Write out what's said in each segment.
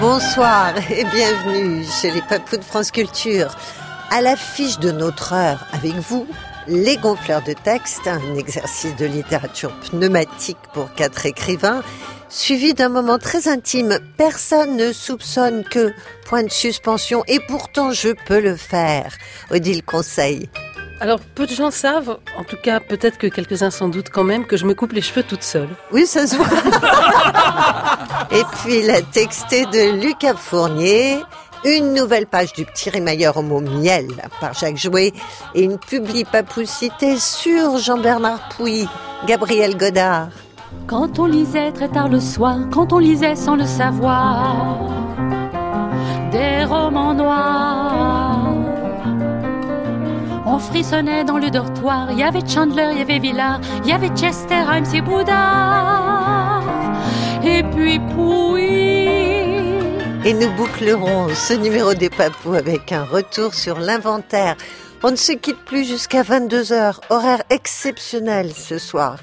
Bonsoir et bienvenue chez les Papous de France Culture. À l'affiche de notre heure avec vous, les gonfleurs de texte, un exercice de littérature pneumatique pour quatre écrivains, suivi d'un moment très intime. Personne ne soupçonne que, point de suspension, et pourtant je peux le faire. Odile conseille. Alors, peu de gens savent, en tout cas peut-être que quelques-uns s'en doutent quand même, que je me coupe les cheveux toute seule. Oui, ça se voit. et puis la textée de Lucas Fournier, une nouvelle page du petit rimailleur au mot miel par Jacques Jouet et une publi-papoucité sur Jean-Bernard Pouy, Gabriel Godard. Quand on lisait très tard le soir, quand on lisait sans le savoir, des romans noirs. On frissonnait dans le dortoir, il y avait Chandler, il y avait Villard, il y avait Chester, Himes et Bouddha. Et puis Pouy. Et nous bouclerons ce numéro des papous avec un retour sur l'inventaire. On ne se quitte plus jusqu'à 22h, horaire exceptionnel ce soir.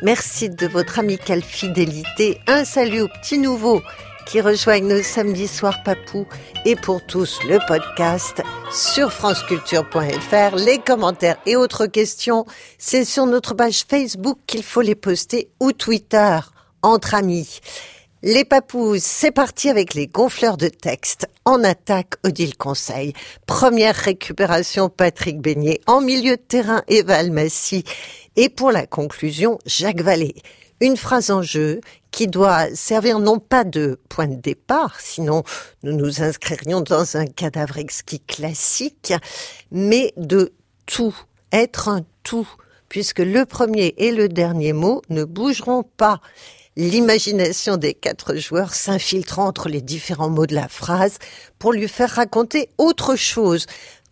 Merci de votre amicale fidélité. Un salut aux petits nouveaux qui rejoignent nos samedis soirs papous et pour tous le podcast sur franceculture.fr. Les commentaires et autres questions, c'est sur notre page Facebook qu'il faut les poster ou Twitter entre amis. Les papous, c'est parti avec les gonfleurs de texte. En attaque, Odile Conseil. Première récupération, Patrick Beignet. En milieu de terrain, Eva Almassi. Et pour la conclusion, Jacques Vallée. Une phrase en jeu qui doit servir non pas de point de départ, sinon nous nous inscririons dans un cadavre exquis classique, mais de tout, être un tout, puisque le premier et le dernier mot ne bougeront pas. L'imagination des quatre joueurs s'infiltrant entre les différents mots de la phrase pour lui faire raconter autre chose.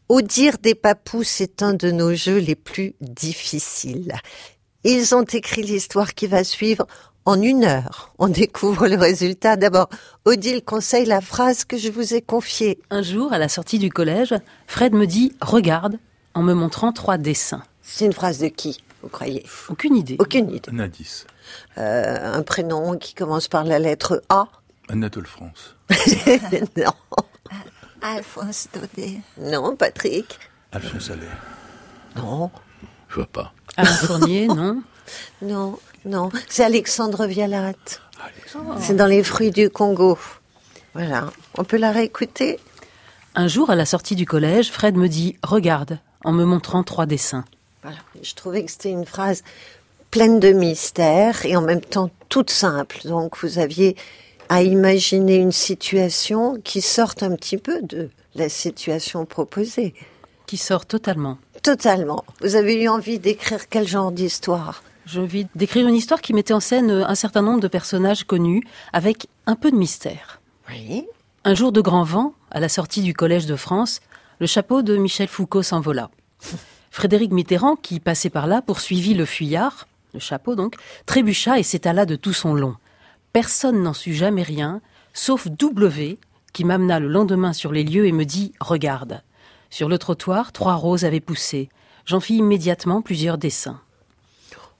Au dire des papous, c'est un de nos jeux les plus difficiles. Ils ont écrit l'histoire qui va suivre en une heure. On découvre le résultat. D'abord, Odile conseille la phrase que je vous ai confiée. Un jour, à la sortie du collège, Fred me dit ⁇ Regarde ⁇ en me montrant trois dessins. C'est une phrase de qui, vous croyez? Aucune idée. Aucune idée. Un indice. Euh, un prénom qui commence par la lettre A Anatole France. Non. Alphonse Daudet. Non, Patrick Alphonse Allais. Non. Je vois pas. Alain Fournier, non Non, non. C'est Alexandre Vialat. Alexandre. C'est dans les fruits du Congo. Voilà. On peut la réécouter? Un jour, à la sortie du collège, Fred me dit ⁇ Regarde ⁇ en me montrant trois dessins. Voilà. Je trouvais que c'était une phrase pleine de mystère et en même temps toute simple. Donc vous aviez à imaginer une situation qui sorte un petit peu de la situation proposée. Qui sort totalement. Totalement. Vous avez eu envie d'écrire quel genre d'histoire? J'ai envie d'écrire une histoire qui mettait en scène un certain nombre de personnages connus, avec un peu de mystère. Oui. Un jour de grand vent, à la sortie du Collège de France, le chapeau de Michel Foucault s'envola. Frédéric Mitterrand, qui passait par là, poursuivit le fuyard, le chapeau donc, trébucha et s'étala de tout son long. Personne n'en sut jamais rien, sauf W, qui m'amena le lendemain sur les lieux et me dit Regarde. Sur le trottoir, trois roses avaient poussé. J'en fis immédiatement plusieurs dessins.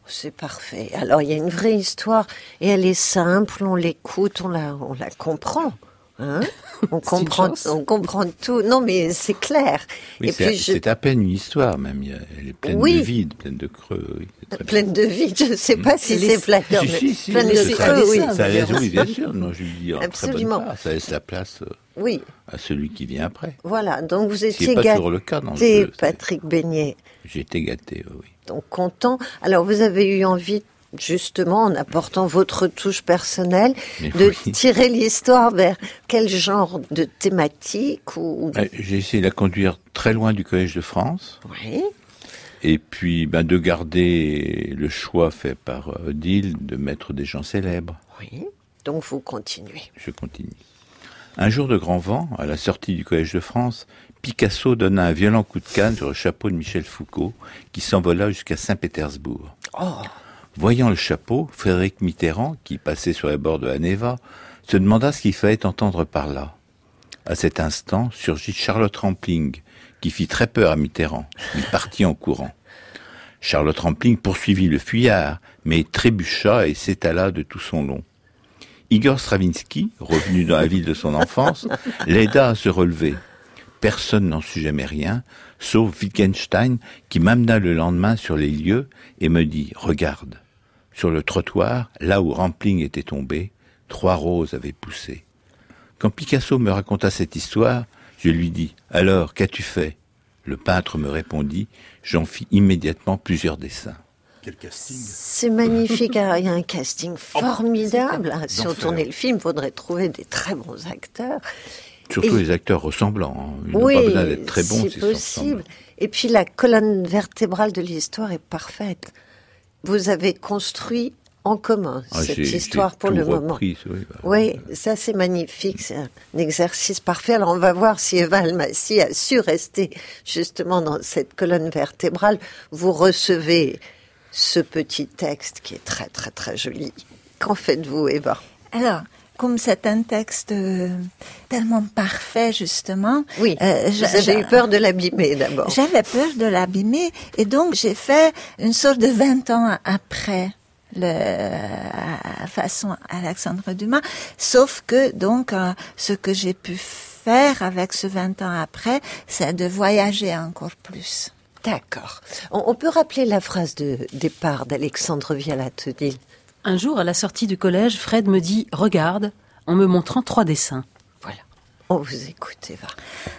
C'est parfait. Alors il y a une vraie histoire et elle est simple, on l'écoute, on la, on la comprend. Hein on, C'est comprend, on comprend tout. Non mais c'est clair. Oui, et c'est puis je, c'est à peine une histoire, même. Elle est pleine Oui. de vide, pleine de creux. oui, c'est pleine de vie, je ne sais pas si Les- c'est flatteur, Si, si, si, pleine de c'est creux, ça, oui. Ça laisse, oui, bien sûr. Non, je dis en très bonne Absolument. part. Ça laisse la place euh, Oui, à celui qui vient après. voilà. Donc vous étiez n'est pas toujours le cas dans le gâté, jeu. c'est- Patrick Beignet. Été gâté, oui. donc content. Alors vous avez eu envie, justement, en apportant votre touche personnelle, Mais de oui. tirer l'histoire vers quel genre de thématique ou... Euh, J'ai essayé de la conduire très loin du Collège de France. Oui, Et puis, ben, de garder le choix fait par euh, Odile de mettre des gens célèbres. oui. Donc vous continuez. Je continue. Un jour de grand vent, à la sortie du Collège de France, Picasso donna un violent coup de canne sur le chapeau de Michel Foucault, qui s'envola jusqu'à Saint-Pétersbourg. Oh, Voyant le chapeau, Frédéric Mitterrand, qui passait sur les bords de la Neva, se demanda ce qu'il fallait entendre par là. À cet instant surgit Charlotte Rampling, qui fit très peur à Mitterrand. Il partit en courant. Charlotte Rampling poursuivit le fuyard, mais trébucha et s'étala de tout son long. Igor Stravinsky, revenu dans la ville de son enfance, l'aida à se relever. Personne n'en sut jamais rien, sauf Wittgenstein, qui m'amena le lendemain sur les lieux et me dit Regarde. Sur le trottoir, là où Rampling était tombé, trois roses avaient poussé. Quand Picasso me raconta cette histoire, je lui dis Alors, qu'as-tu fait? Le peintre me répondit J'en fis immédiatement plusieurs dessins. Quel casting C'est magnifique. Alors, il y a un casting formidable. c'est Si on tournait le film, il faudrait trouver des très bons acteurs. Surtout Et- les acteurs ressemblants. hein. Ils n'ont oui, pas besoin d'être très bons ressemblent. possible. Et puis la colonne vertébrale de l'histoire est parfaite. Vous avez construit en commun Ah, cette histoire pour le moment. repris, oui, bah, Oui, ça c'est magnifique, c'est un exercice parfait. Alors on va voir si Eva Almassi a su rester justement dans cette colonne vertébrale. Vous recevez ce petit texte qui est très très très joli. Qu'en faites-vous Eva? Alors, comme c'est un texte euh, tellement parfait, justement. Oui, euh, je- eu peur de l'abîmer d'abord. J'avais peur de l'abîmer et donc j'ai fait une sorte de 20 ans après le façon Alexandre Dumas, sauf que donc euh, ce que j'ai pu faire avec ce 20 ans après, c'est de voyager encore plus. D'accord. On, on peut rappeler la phrase de départ d'Alexandre Vialat-Odile. Un jour, à la sortie du collège, Fred me dit Regarde, en me montrant trois dessins. On vous.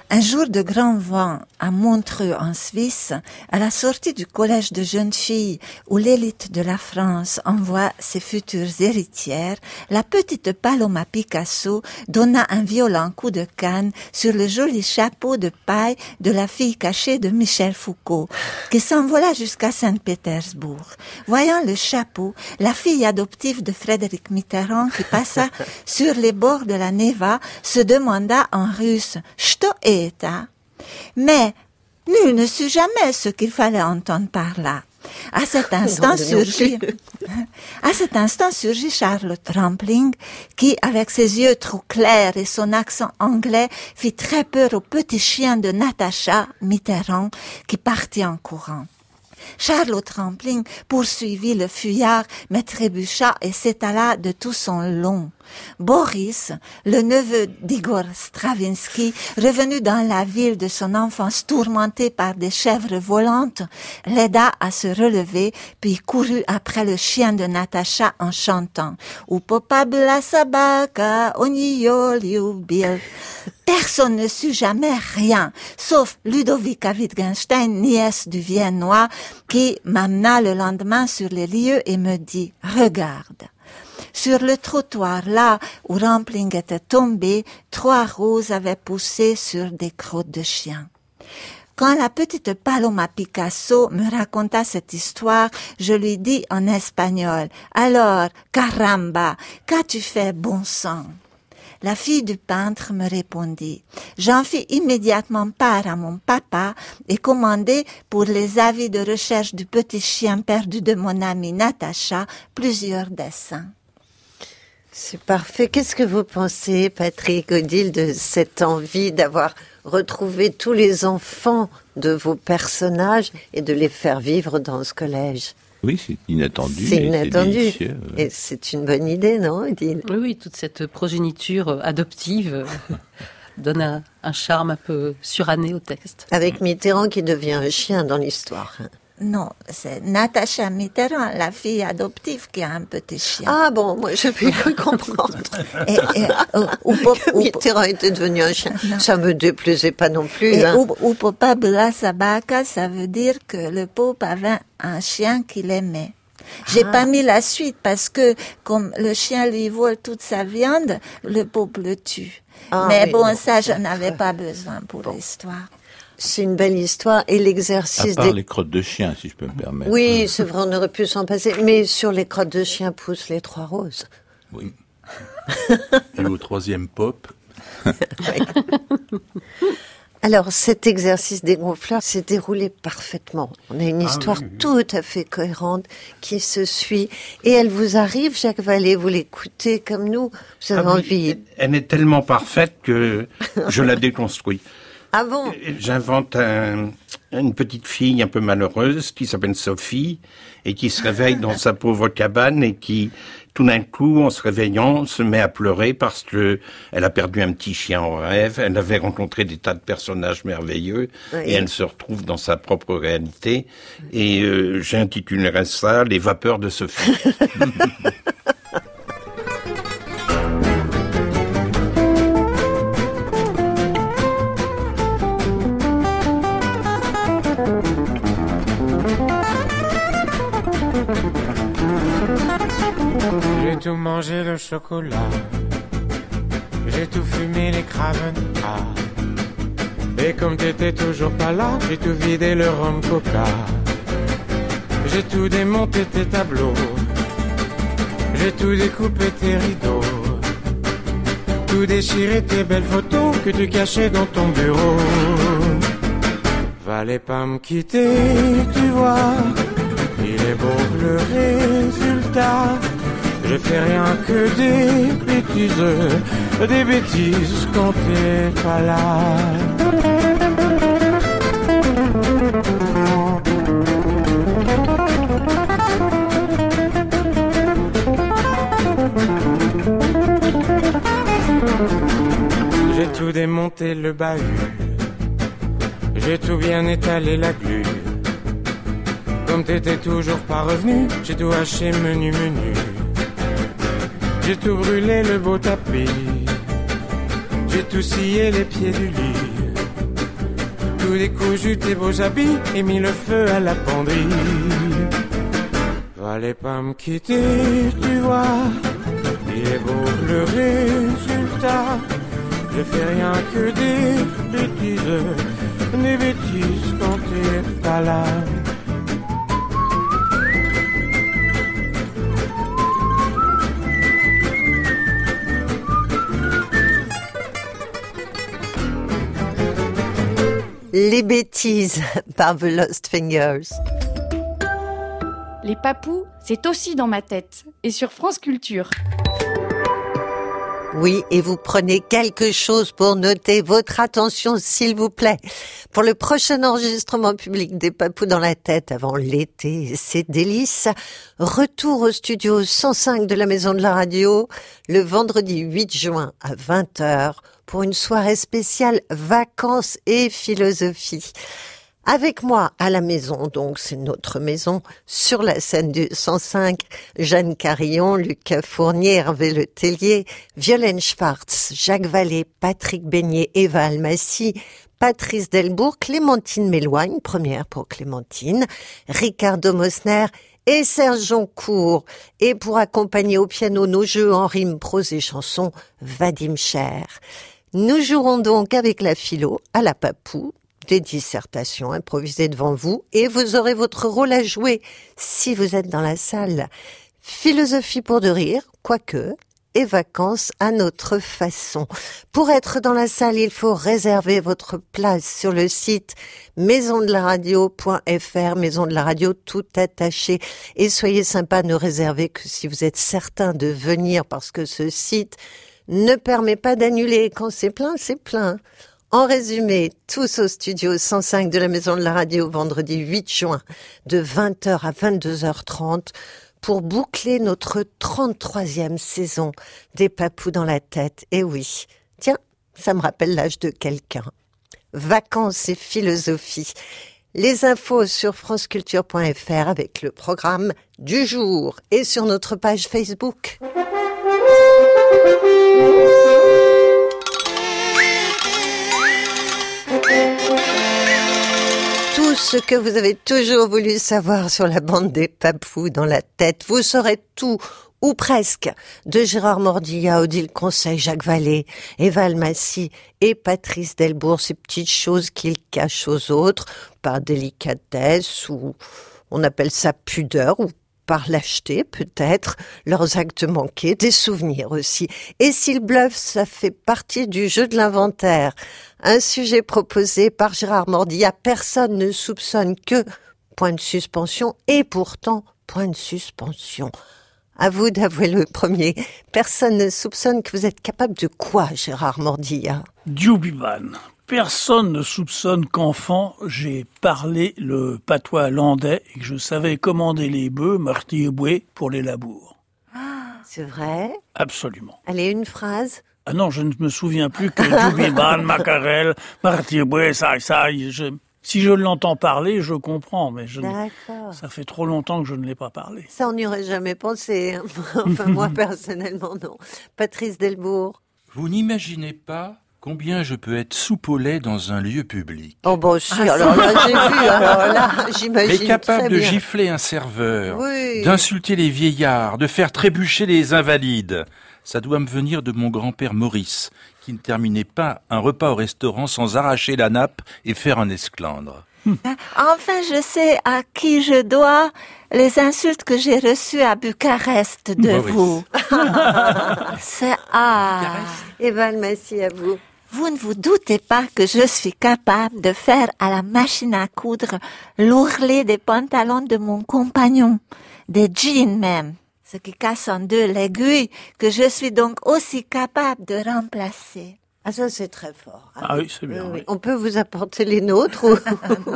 Un jour de grand vent à Montreux en Suisse, à la sortie du collège de jeunes filles où l'élite de la France envoie ses futures héritières, la petite Paloma Picasso donna un violent coup de canne sur le joli chapeau de paille de la fille cachée de Michel Foucault, qui s'envola jusqu'à Saint-Pétersbourg. Voyant le chapeau, la fille adoptive de Frédéric Mitterrand qui passa sur les bords de la Neva se demanda en russe Что это? Mais nul ne sut jamais ce qu'il fallait entendre par là. À cet instant Non, non surgit, plus. à cet instant surgit Charlotte Rampling, qui, avec ses yeux trop clairs et son accent anglais, fit très peur au petit chien de Natacha Mitterrand, qui partit en courant. Charlotte Rampling poursuivit le fuyard, mais trébucha et s'étala de tout son long. Boris, le neveu d'Igor Stravinsky, revenu dans la ville de son enfance tourmenté par des chèvres volantes, l'aida à se relever, puis courut après le chien de Natacha en chantant « Upopa la sabaka, onio liubil ». Personne ne sut jamais rien, sauf Ludovica Wittgenstein, nièce du Viennois, qui m'amena le lendemain sur les lieux et me dit « Regarde ». Sur le trottoir, là où Rampling était tombé, trois roses avaient poussé sur des crottes de chien. Quand la petite Paloma Picasso me raconta cette histoire, je lui dis en espagnol, alors, caramba, qu'as-tu fait, bon sang? La fille du peintre me répondit. J'en fis immédiatement part à mon papa et commandai pour les avis de recherche du petit chien perdu de mon amie Natacha plusieurs dessins. C'est parfait. Qu'est-ce que vous pensez, Patrick Odile, de cette envie d'avoir retrouvé tous les enfants de vos personnages et de les faire vivre dans ce collège? Oui, c'est inattendu. C'est inattendu. Et c'est une bonne idée, non, Odile? Oui, oui, toute cette progéniture adoptive donne un, un charme un peu suranné au texte. Avec Mitterrand qui devient un chien dans l'histoire. Non, c'est Natacha Mitterrand, la fille adoptive qui a un petit chien. Ah bon, moi j'avais cru comprendre Et, et, ou, ou, pop- que ou- Mitterrand était devenu un chien. Non. Ça me déplaisait pas non plus. et hein. ou, ou Popa Bla Sabaka, ça veut dire que le pope avait un chien qu'il aimait. J'ai pas mis la suite parce que comme le chien lui vole toute sa viande, le pope le tue. Ah Mais bon, non, ça, je n'avais pas besoin pour l'histoire. C'est une belle histoire et À l'exercice part des... les crottes de chien, si je peux me permettre. Oui, c'est vrai, on aurait pu s'en passer. Mais sur les crottes de chien poussent les trois roses. Oui. Et au troisième pop, Alors, cet exercice des gonfleurs s'est déroulé parfaitement. On a une Ah histoire oui, oui. tout à fait cohérente qui se suit. Et elle vous arrive, Jacques Vallée, vous l'écoutez comme nous. Vous avez Ah envie. Elle est tellement parfaite que je la déconstruis. Ah bon? J'invente un- une petite fille un peu malheureuse qui s'appelle Sophie et qui se réveille dans sa pauvre cabane et qui, tout d'un coup, en se réveillant, se met à pleurer parce que elle a perdu un petit chien en rêve. Elle avait rencontré des tas de personnages merveilleux Oui. et elle se retrouve dans sa propre réalité. Et euh, j'intitulerai ça Les vapeurs de Sophie. tout mangé le chocolat. J'ai tout fumé les craventas. Et comme t'étais toujours pas là, j'ai tout vidé le rhum coca. J'ai tout démonté tes tableaux. J'ai tout découpé tes rideaux. Tout déchiré tes belles photos que tu cachais dans ton bureau. Fallait pas me quitter, tu vois. Il est beau le résultat. Je fais rien que des bêtises, des bêtises quand t'es pas là. J'ai tout démonté le bahut. J'ai tout bien étalé la glu. Comme t'étais toujours pas revenu, j'ai tout haché menu menu. J'ai tout brûlé le beau tapis. J'ai tout scié les pieds du lit. Tout décousu tes beaux habits et mis le feu à la penderie. Fallait pas me quitter, tu vois. Il est beau le résultat. Je fais rien que des bêtises, des bêtises quand t'es pas là. Les bêtises par The Lost Fingers. Les papous, c'est aussi dans ma tête. Et sur France Culture. Oui, et vous prenez quelque chose pour noter votre attention, s'il vous plaît. Pour le prochain enregistrement public des Papous dans la tête avant l'été, et ses délices, retour au studio 105 de la Maison de la Radio, le vendredi 8 juin à 20h, pour une soirée spéciale vacances et philosophie. Avec moi à la maison, donc c'est notre maison, sur la scène du 105, Jeanne Carillon, Lucas Fournier, Hervé Le Tellier, Violaine Schwartz, Jacques Vallée, Patrick Beignet, Eva Almassi, Patrice Delbourg, Clémentine Méloigne, première pour Clémentine, Ricardo Mosner et Serge Joncourt. Et pour accompagner au piano nos jeux en rimes, prose et chansons, Vadim Cher. Nous jouerons donc avec la philo à la papou des dissertations improvisées devant vous et vous aurez votre rôle à jouer si vous êtes dans la salle. Philosophie pour de rire, quoique, et vacances à notre façon. Pour être dans la salle, il faut réserver votre place sur le site maisondelaradio.fr, maison de la radio tout attaché. Et soyez sympa, ne réservez que si vous êtes certain de venir parce que ce site ne permet pas d'annuler. Quand c'est plein, c'est plein. En résumé, tous au studio 105 de la Maison de la Radio vendredi 8 juin de 20h à 22h30 pour boucler notre 33e saison des papous dans la tête. Et oui, tiens, ça me rappelle l'âge de quelqu'un. Vacances et philosophie. Les infos sur franceculture.fr avec le programme du jour et sur notre page Facebook. Tout ce que vous avez toujours voulu savoir sur la bande des papous dans la tête, vous saurez tout ou presque, de Gérard Mordilla, Odile Conseil, Jacques Vallée, Eva Almassi et Patrice Delbourg, ces petites choses qu'il cache aux autres par délicatesse ou on appelle ça pudeur ou par lâcheté peut-être, leurs actes manqués, des souvenirs aussi. Et s'ils bluffent, ça fait partie du jeu de l'inventaire. Un sujet proposé par Gérard Mordilla, personne ne soupçonne que point de suspension et pourtant point de suspension. À vous d'avouer le premier. Personne ne soupçonne que vous êtes capable de quoi, Gérard Mordilla. Personne ne soupçonne qu'enfant, j'ai parlé le patois landais et que je savais commander les bœufs martilleboué pour les labours. C'est vrai? Absolument. Allez, une phrase? Ah non, je ne me souviens plus que Djubiban, Macarel, martilleboué, ça, ça, je, si je l'entends parler, je comprends, mais je, ne- ça fait trop longtemps que je ne l'ai pas parlé. Ça, on n'y aurait jamais pensé. hein. enfin, moi, personnellement, non. Patrice Delbourg. Vous n'imaginez pas combien je peux être soupe au lait dans un lieu public. Oh, bon, si, alors là, j'ai vu. Alors là, Mais j'imagine capable très de bien. gifler un serveur, Oui. d'insulter les vieillards, de faire trébucher les invalides. Ça doit me venir de mon grand-père Maurice, qui ne terminait pas un repas au restaurant sans arracher la nappe et faire un esclandre. Enfin, je sais à qui je dois les insultes que j'ai reçues à Bucarest de Maurice. vous. C'est ah. Evan Massy, à vous. Vous ne vous doutez pas que je suis capable de faire à la machine à coudre l'ourlet des pantalons de mon compagnon, des jeans même, ce qui casse en deux l'aiguille que je suis donc aussi capable de remplacer. Ah, ça, c'est très fort. Ah oui, c'est bien. Oui, oui. oui. On peut vous apporter les nôtres ou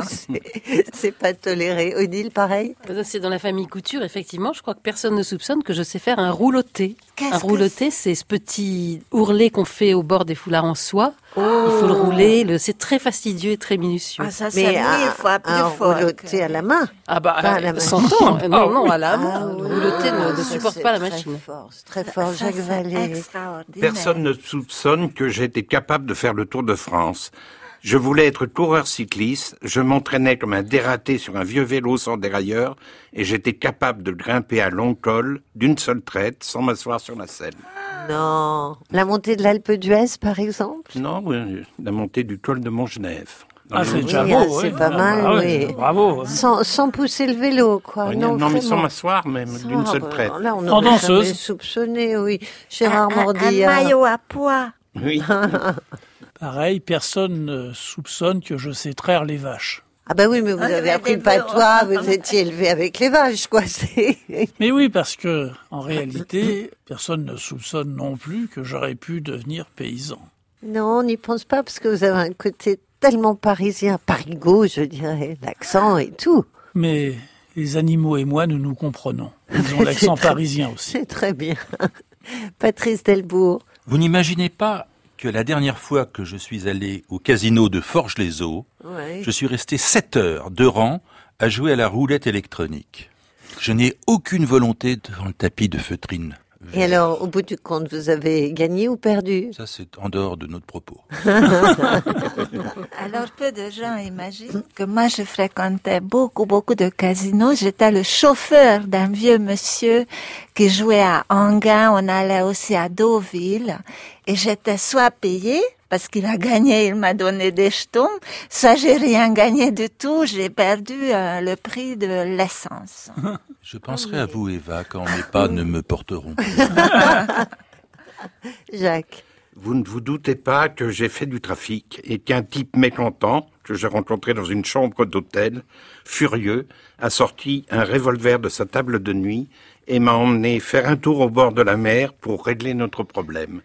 c'est- pas toléré. Odile, pareil? C'est dans la famille couture, effectivement. Je crois que personne ne soupçonne que je sais faire un rouloté. Qu'est-ce Un que rouloté, c'est ce petit ourlet qu'on fait au bord des foulards en soie. Il faut le rouler. Le... C'est très fastidieux et très minutieux. Ah, ça, c'est un, fois plus un fort. que- à la main. Ah bah, Pas à la euh, machine. 100 ans. Euh, Non, non, à la Ah main. rouloté ne, supporte pas la très machine. fort, très fort, Ça, Jacques Vallée. Personne ne soupçonne que j'étais capable de faire le Tour de France. Je voulais être coureur cycliste, je m'entraînais comme un dératé sur un vieux vélo sans dérailleur, et j'étais capable de grimper à long col d'une seule traite sans m'asseoir sur la selle. Non. La montée de l'Alpe d'Huez, par exemple? Non, oui, la montée du col de Montgenèvre. Dans Ah, c'est déjà Oui, beau, ah, oui. c'est pas Ah, mal, bah oui. Bravo. sans, sans pousser le vélo, quoi. Oui, non, non, mais sans m'asseoir même, d'une seule bah, traite. Là, on En danseuse? soupçonné, oui. Gérard un, un Mordilla. maillot à pois. Oui. Pareil, personne ne soupçonne que je sais traire les vaches. Ah bah oui, mais vous Ah, avez appris le patois, bœufs. vous étiez élevé avec les vaches, quoi. Mais oui, parce que, en réalité, personne ne soupçonne non plus que j'aurais pu devenir paysan. Non, on n'y pense pas parce que vous avez un côté tellement parisien, parigot, je dirais, l'accent et tout. Mais les animaux et moi, nous nous comprenons. Ils ont l'accent parisien aussi. C'est très bien. Patrice Delbourg. Vous n'imaginez pas que la dernière fois que je suis allé au casino de Forges-les-Eaux, Ouais. je suis resté 7 heures de rang à jouer à la roulette électronique. Je n'ai aucune volonté devant le tapis de feutrine. Et alors, au bout du compte, vous avez gagné ou perdu? Ça, c'est en dehors de notre propos. Alors, peu de gens imaginent que moi, je fréquentais beaucoup, beaucoup de casinos. J'étais le chauffeur d'un vieux monsieur qui jouait à Anguin. On allait aussi à Deauville. Et j'étais soit payé, parce qu'il a gagné, il m'a donné des jetons, soit j'ai rien gagné du tout, j'ai perdu euh, le prix de l'essence. Je penserai à vous, Eva, quand mes pas ne me porteront. Jacques. Vous ne vous doutez pas que j'ai fait du trafic et qu'un type mécontent, que j'ai rencontré dans une chambre d'hôtel, furieux, a sorti un revolver de sa table de nuit et m'a emmené faire un tour au bord de la mer pour régler notre problème.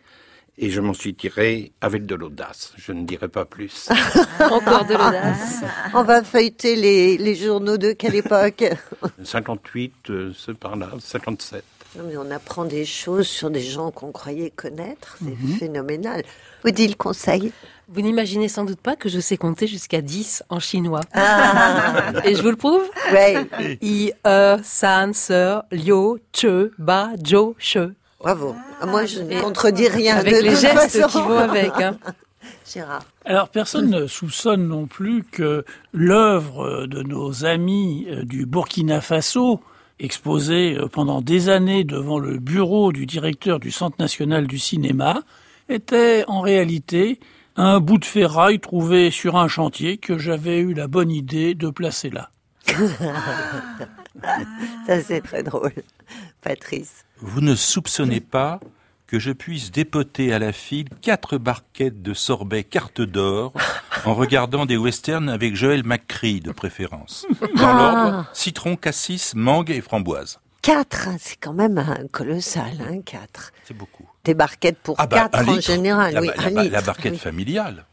Et je m'en suis tiré avec de l'audace. Je ne dirai pas plus. Encore de l'audace. On va feuilleter les, les journaux de quelle époque 58, euh, ce par-là, 57. Non, mais on apprend des choses sur des gens qu'on croyait connaître. C'est phénoménal. Odile Conseil. Vous n'imaginez sans doute pas que je sais compter jusqu'à 10 en chinois. Ah, Et je vous le prouve ouais, I, E, San, Se, Liu, Che, Ba, Jo, Che. Bravo. Ah, Moi, je ne contredis rien Avec de les gestes façon. qui vont avec. hein. Gérard. Alors, personne ne soupçonne non plus que l'œuvre de nos amis euh, du Burkina Faso, exposée euh, pendant des années devant le bureau du directeur du Centre national du cinéma, était en réalité un bout de ferraille trouvé sur un chantier que j'avais eu la bonne idée de placer là. Ça, c'est très drôle. Patrice. Vous ne soupçonnez pas que je puisse dépoter à la file quatre barquettes de sorbet carte d'or en regardant des westerns avec Joël McCree de préférence. Dans Ah. l'ordre, citron, cassis, mangue et framboise. Quatre, c'est quand même un colossal, hein, quatre. C'est beaucoup. Des barquettes pour Ah bah, quatre en litre. général, La, oui, la un ba- litre. la barquette oui. familiale.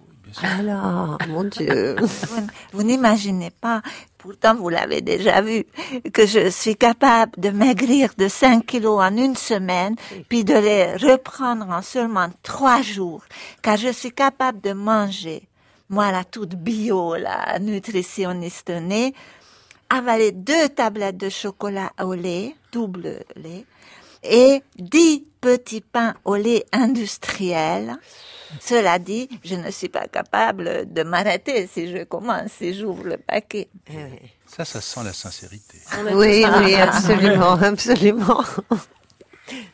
Alors, mon Dieu. Vous, vous n'imaginez pas, pourtant vous l'avez déjà vu, que je suis capable de maigrir de 5 kilos en une semaine, puis de les reprendre en seulement trois jours, car je suis capable de manger, moi la toute bio, la nutritionniste née, avaler deux tablettes de chocolat au lait, double lait, et dix petits pains au lait industriel. Cela dit, je ne suis pas capable de m'arrêter si je commence, si j'ouvre le paquet. Ça, ça sent la sincérité. Oui, oui, absolument, absolument.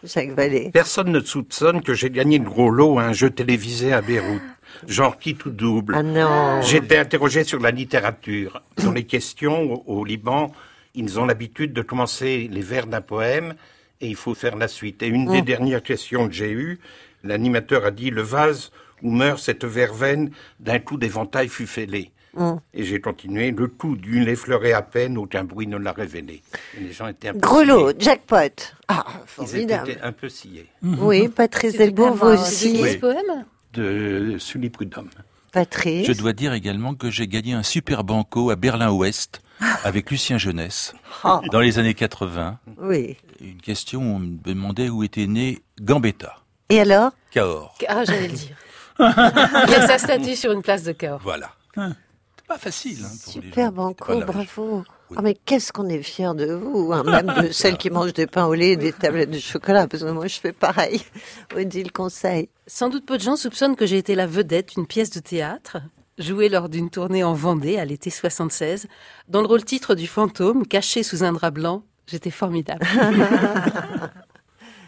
Jacques Vallée. Personne ne soupçonne que j'ai gagné le gros lot à un jeu télévisé à Beyrouth. Genre qui tout double. Ah non. J'ai été interrogé sur la littérature. Dans les questions au, au Liban, ils ont l'habitude de commencer les vers d'un poème et il faut faire la suite. Et une des Mm. dernières questions que j'ai eues, l'animateur a dit le vase où meurt cette verveine d'un coup d'éventail fut fêlé. Mm. Et j'ai continué, le tout d'une l'effleurait à peine, aucun bruit ne l'a révélé. Et les gens étaient un peu Gros lot, sciés. jackpot. Ah, Ils formidable. étaient un peu sciés. Oui, Patrice Delbourg, vous aussi. Oui. poème De Sully Prudhomme. Patrice. Je dois dire également que j'ai gagné un super banco à Berlin-Ouest avec Lucien Jeunesse Ah. dans les années 80. Oui. Une question, on me demandait où était né Gambetta. Et alors? Cahors. Ah, j'allais le dire. Il y a sa statue sur une place de Cahors. Voilà. C'est pas facile. Hein, pour Super banco, bravo. Ah, mais qu'est-ce qu'on est fiers de vous, hein, même de celles qui mangent des pains au lait et des tablettes de chocolat, parce que moi je fais pareil. Odile Conseil. Sans doute peu de gens soupçonnent que j'ai été la vedette d'une pièce de théâtre, jouée lors d'une tournée en Vendée à l'été 76, dont le rôle titre du fantôme, caché sous un drap blanc. J'étais formidable.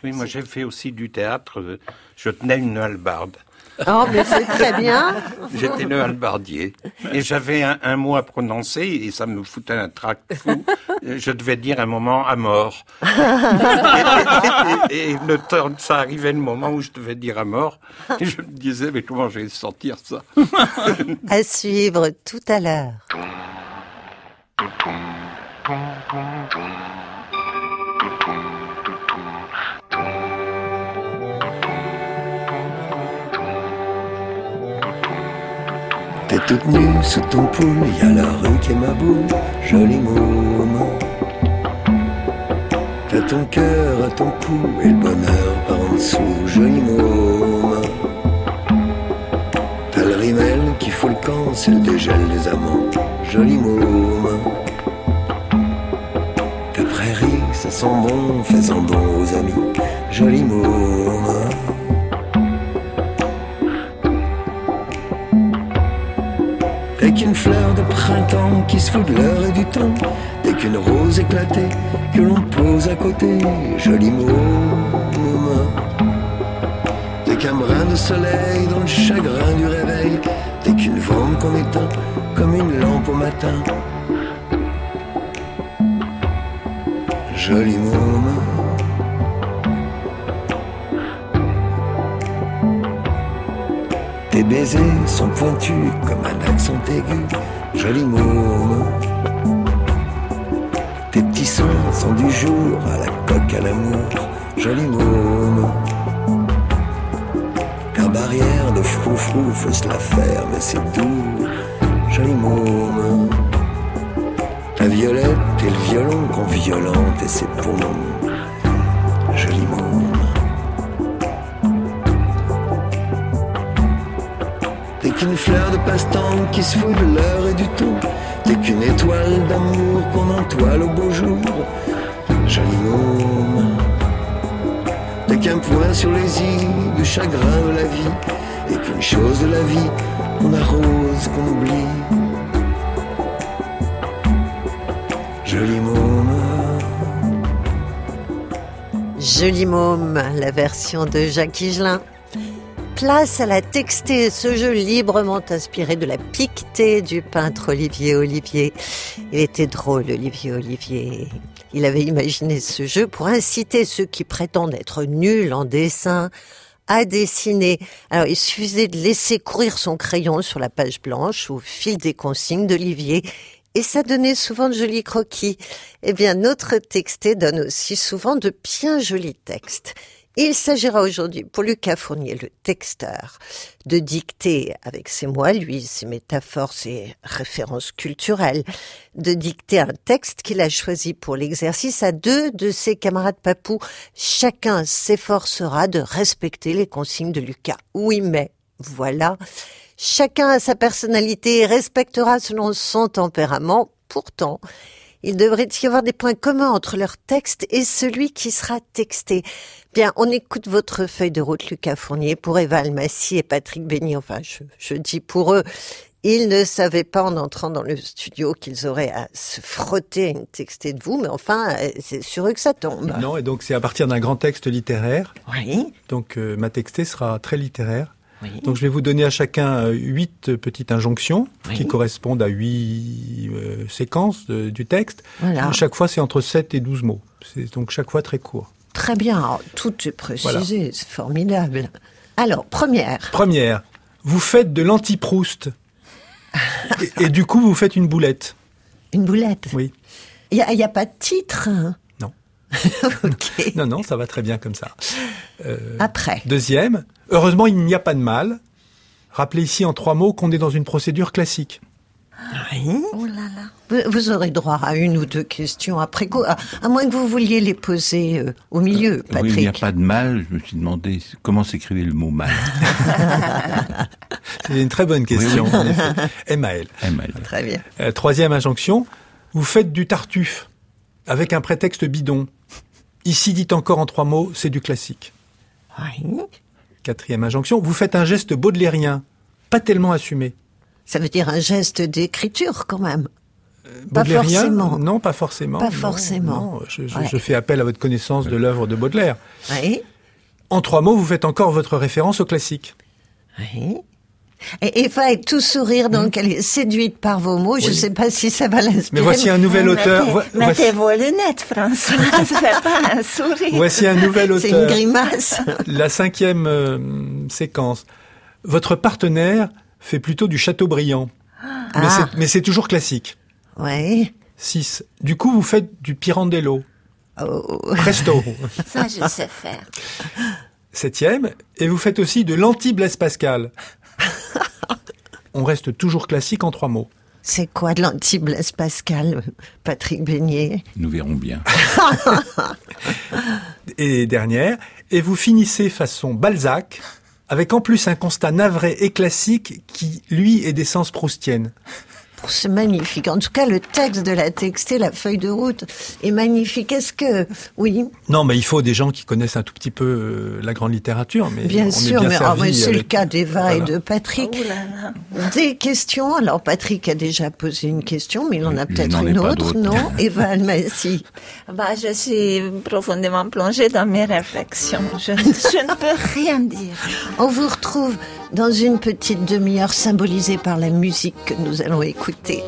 Oui, moi j'ai fait aussi du théâtre. euh, Je tenais une hallebarde. Oh, mais c'est très bien. J'étais le hallebardier. Et j'avais un, un mot à prononcer et ça me foutait un trac fou. Euh, Je devais dire un moment à mort. Et, et- et le temps, ça arrivait le moment où je devais dire à mort. Et je me disais, mais comment je vais sortir ça? À suivre tout à l'heure. T'es toute nue sous ton poule, y a la rue qui est ma boule, joli môme. T'as ton cœur à ton cou et le bonheur par en dessous, joli môme. T'as le rimel qui fout le camp, c'est le dégel des amants, joli môme. Ta prairie, ça sent bon, fais-en don aux amis, joli môme. Dès qu'une fleur de printemps qui se fout de l'heure et du temps, dès qu'une rose éclatée que l'on pose à côté, joli môme. Dès qu'un brin de soleil dans le chagrin du réveil, dès qu'une vente qu'on éteint comme une lampe au matin, joli môme. Baisers sont pointus comme un accent aigu, joli môme. Tes petits sons sont du jour à la coque à l'amour, joli môme. Ta barrière de froufrou, faut se la faire, mais c'est doux, joli môme. Ta violette et le violon qu'on violente et ses poumons, joli qu'une fleur de passe-temps qui se fout de l'heure et du temps. T'es qu'une étoile d'amour qu'on entoile au beau jour. Joli môme. T'es qu'un point sur les îles du chagrin de la vie. Et qu'une chose de la vie qu'on arrose, qu'on oublie. Joli môme. Joli môme, la version de Jacques Higelin. Place à la textée, ce jeu librement inspiré de la piquetée du peintre Olivier Olivier. Il était drôle, Olivier Olivier. Il avait imaginé ce jeu pour inciter ceux qui prétendent être nuls en dessin à dessiner. Alors, il suffisait de laisser courir son crayon sur la page blanche au fil des consignes d'Olivier et ça donnait souvent de jolis croquis. Eh bien, notre texté donne aussi souvent de bien jolis textes. Il s'agira aujourd'hui pour Lucas Fournier, le texteur, de dicter avec ses mots, lui, ses métaphores, ses références culturelles, de dicter un texte qu'il a choisi pour l'exercice à deux de ses camarades papous. Chacun s'efforcera de respecter les consignes de Lucas. Oui, mais voilà. Chacun a sa personnalité et respectera selon son tempérament. Pourtant, il devrait y avoir des points communs entre leur texte et celui qui sera texté. Bien, on écoute votre feuille de route, Lucas Fournier, pour Eva Almassi et Patrick Béni. Enfin, je, je dis pour eux. Ils ne savaient pas en entrant dans le studio qu'ils auraient à se frotter à une textée de vous, mais enfin, euh, c'est sur eux que ça tombe. Non, et donc c'est à partir d'un grand texte littéraire. Oui. Donc euh, ma textée sera très littéraire. Oui. Donc je vais vous donner à chacun euh, huit petites injonctions Oui. qui correspondent à huit euh, séquences de- du texte. Voilà. Chaque fois c'est entre 7 et 12 mots. C'est donc chaque fois très court. Très bien. Alors, tout est précisé. C'est formidable. Alors, première. Première, vous faites de l'anti-Proust. et, et du coup vous faites une boulette. Une boulette. Oui. Il n'y a, il y a pas de titre. hein Non. ok. Non, non, ça va très bien comme ça. Euh, Après. Deuxième, heureusement il n'y a pas de mal. Rappelez ici en trois mots qu'on est dans une procédure classique. Oui. Vous, vous aurez droit à une ou deux questions après coup, à, à moins que vous vouliez les poser euh, au milieu, Oui, il n'y a Patrick. pas de mal. Je me suis demandé comment s'écrivait le mot mal. C'est une très bonne question. Oui, oui. Emmaël. Très bien. Euh, troisième injonction, vous faites du tartuffe avec un prétexte bidon. Ici dit encore en trois mots, c'est du classique. Oui. Quatrième injonction, vous faites un geste baudelairien, pas tellement assumé. Ça veut dire un geste d'écriture quand même. Pas Baudelairien forcément. Non, pas forcément. Pas forcément. non, je, je- Ouais. je fais appel à votre connaissance de l'œuvre de Baudelaire. Oui. En trois mots, vous faites encore votre référence au classique. Oui. Et Eva est tout sourire, donc elle est séduite par vos mots. Je ne sais pas si ça va l'inspirer. Mais voici un nouvel auteur. Mettez, vo- voici, mettez vos lunettes, François. C'est pas un sourire. voici un nouvel C'est une auteur. grimace. La cinquième euh, séquence. Votre partenaire fait plutôt du Chateaubriand. Mais Ah. Mais c'est toujours classique. Oui. 6. Du coup, vous faites du Pirandello. Oh. Presto. Ça, je sais faire. Septième. Et vous faites aussi de l'anti-Blaise Pascal. On reste toujours classique en trois mots. C'est quoi de l'anti-Blaise Pascal, Patrick Beignet? Nous verrons bien. Et dernière. Et vous finissez façon Balzac, avec en plus un constat navré et classique qui, lui, est d'essence proustienne. Oh, C'est magnifique. En tout cas, le texte de la textée, la feuille de route, est magnifique. Est-ce que, oui, Non, mais il faut des gens qui connaissent un tout petit peu euh, la grande littérature. Mais bien on est sûr, bien mais, ah, mais c'est le cas d'Eva et de Patrick. Oh là là. Des questions. Alors, Patrick a déjà posé une question, mais il en a peut-être une autre, non? Eva Almassi. Bah, je suis profondément plongée dans mes réflexions. Je, je ne peux rien dire. On vous retrouve dans une petite demi-heure symbolisée par la musique que nous allons écouter.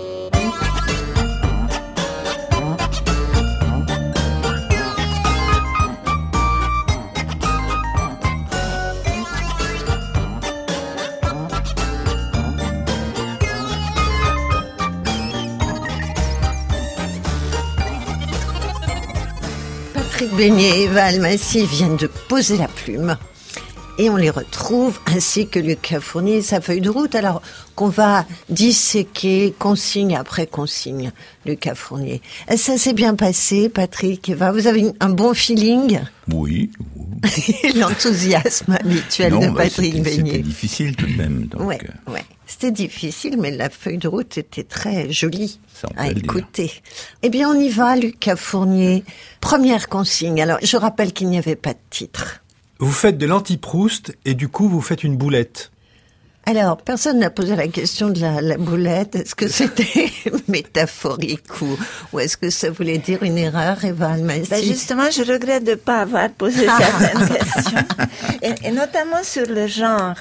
Patrick Beignet et Eva Almassi viennent de poser la plume. Et on les retrouve, ainsi que Lucas Fournier et sa feuille de route. Alors qu'on va disséquer consigne après consigne, Lucas Fournier. Ça s'est bien passé, Patrick, Eva? Vous avez un bon feeling? Oui. L'enthousiasme habituel Non, de bah, Patrick c'était- C'était Beignet. difficile tout de même. Donc, Ouais, euh, ouais. C'était difficile, mais la feuille de route était très jolie à dire. écouter. Eh bien, on y va, Lucas Fournier. Première consigne. Alors, je rappelle qu'il n'y avait pas de titre. Vous faites de l'anti-Proust et du coup, vous faites une boulette. Alors, personne n'a posé la question de la, la boulette. Est-ce que c'était métaphorique ou, ou est-ce que ça voulait dire une erreur, Eva Almassi Ben justement, je regrette de ne pas avoir posé certaines questions, et, et notamment sur le genre.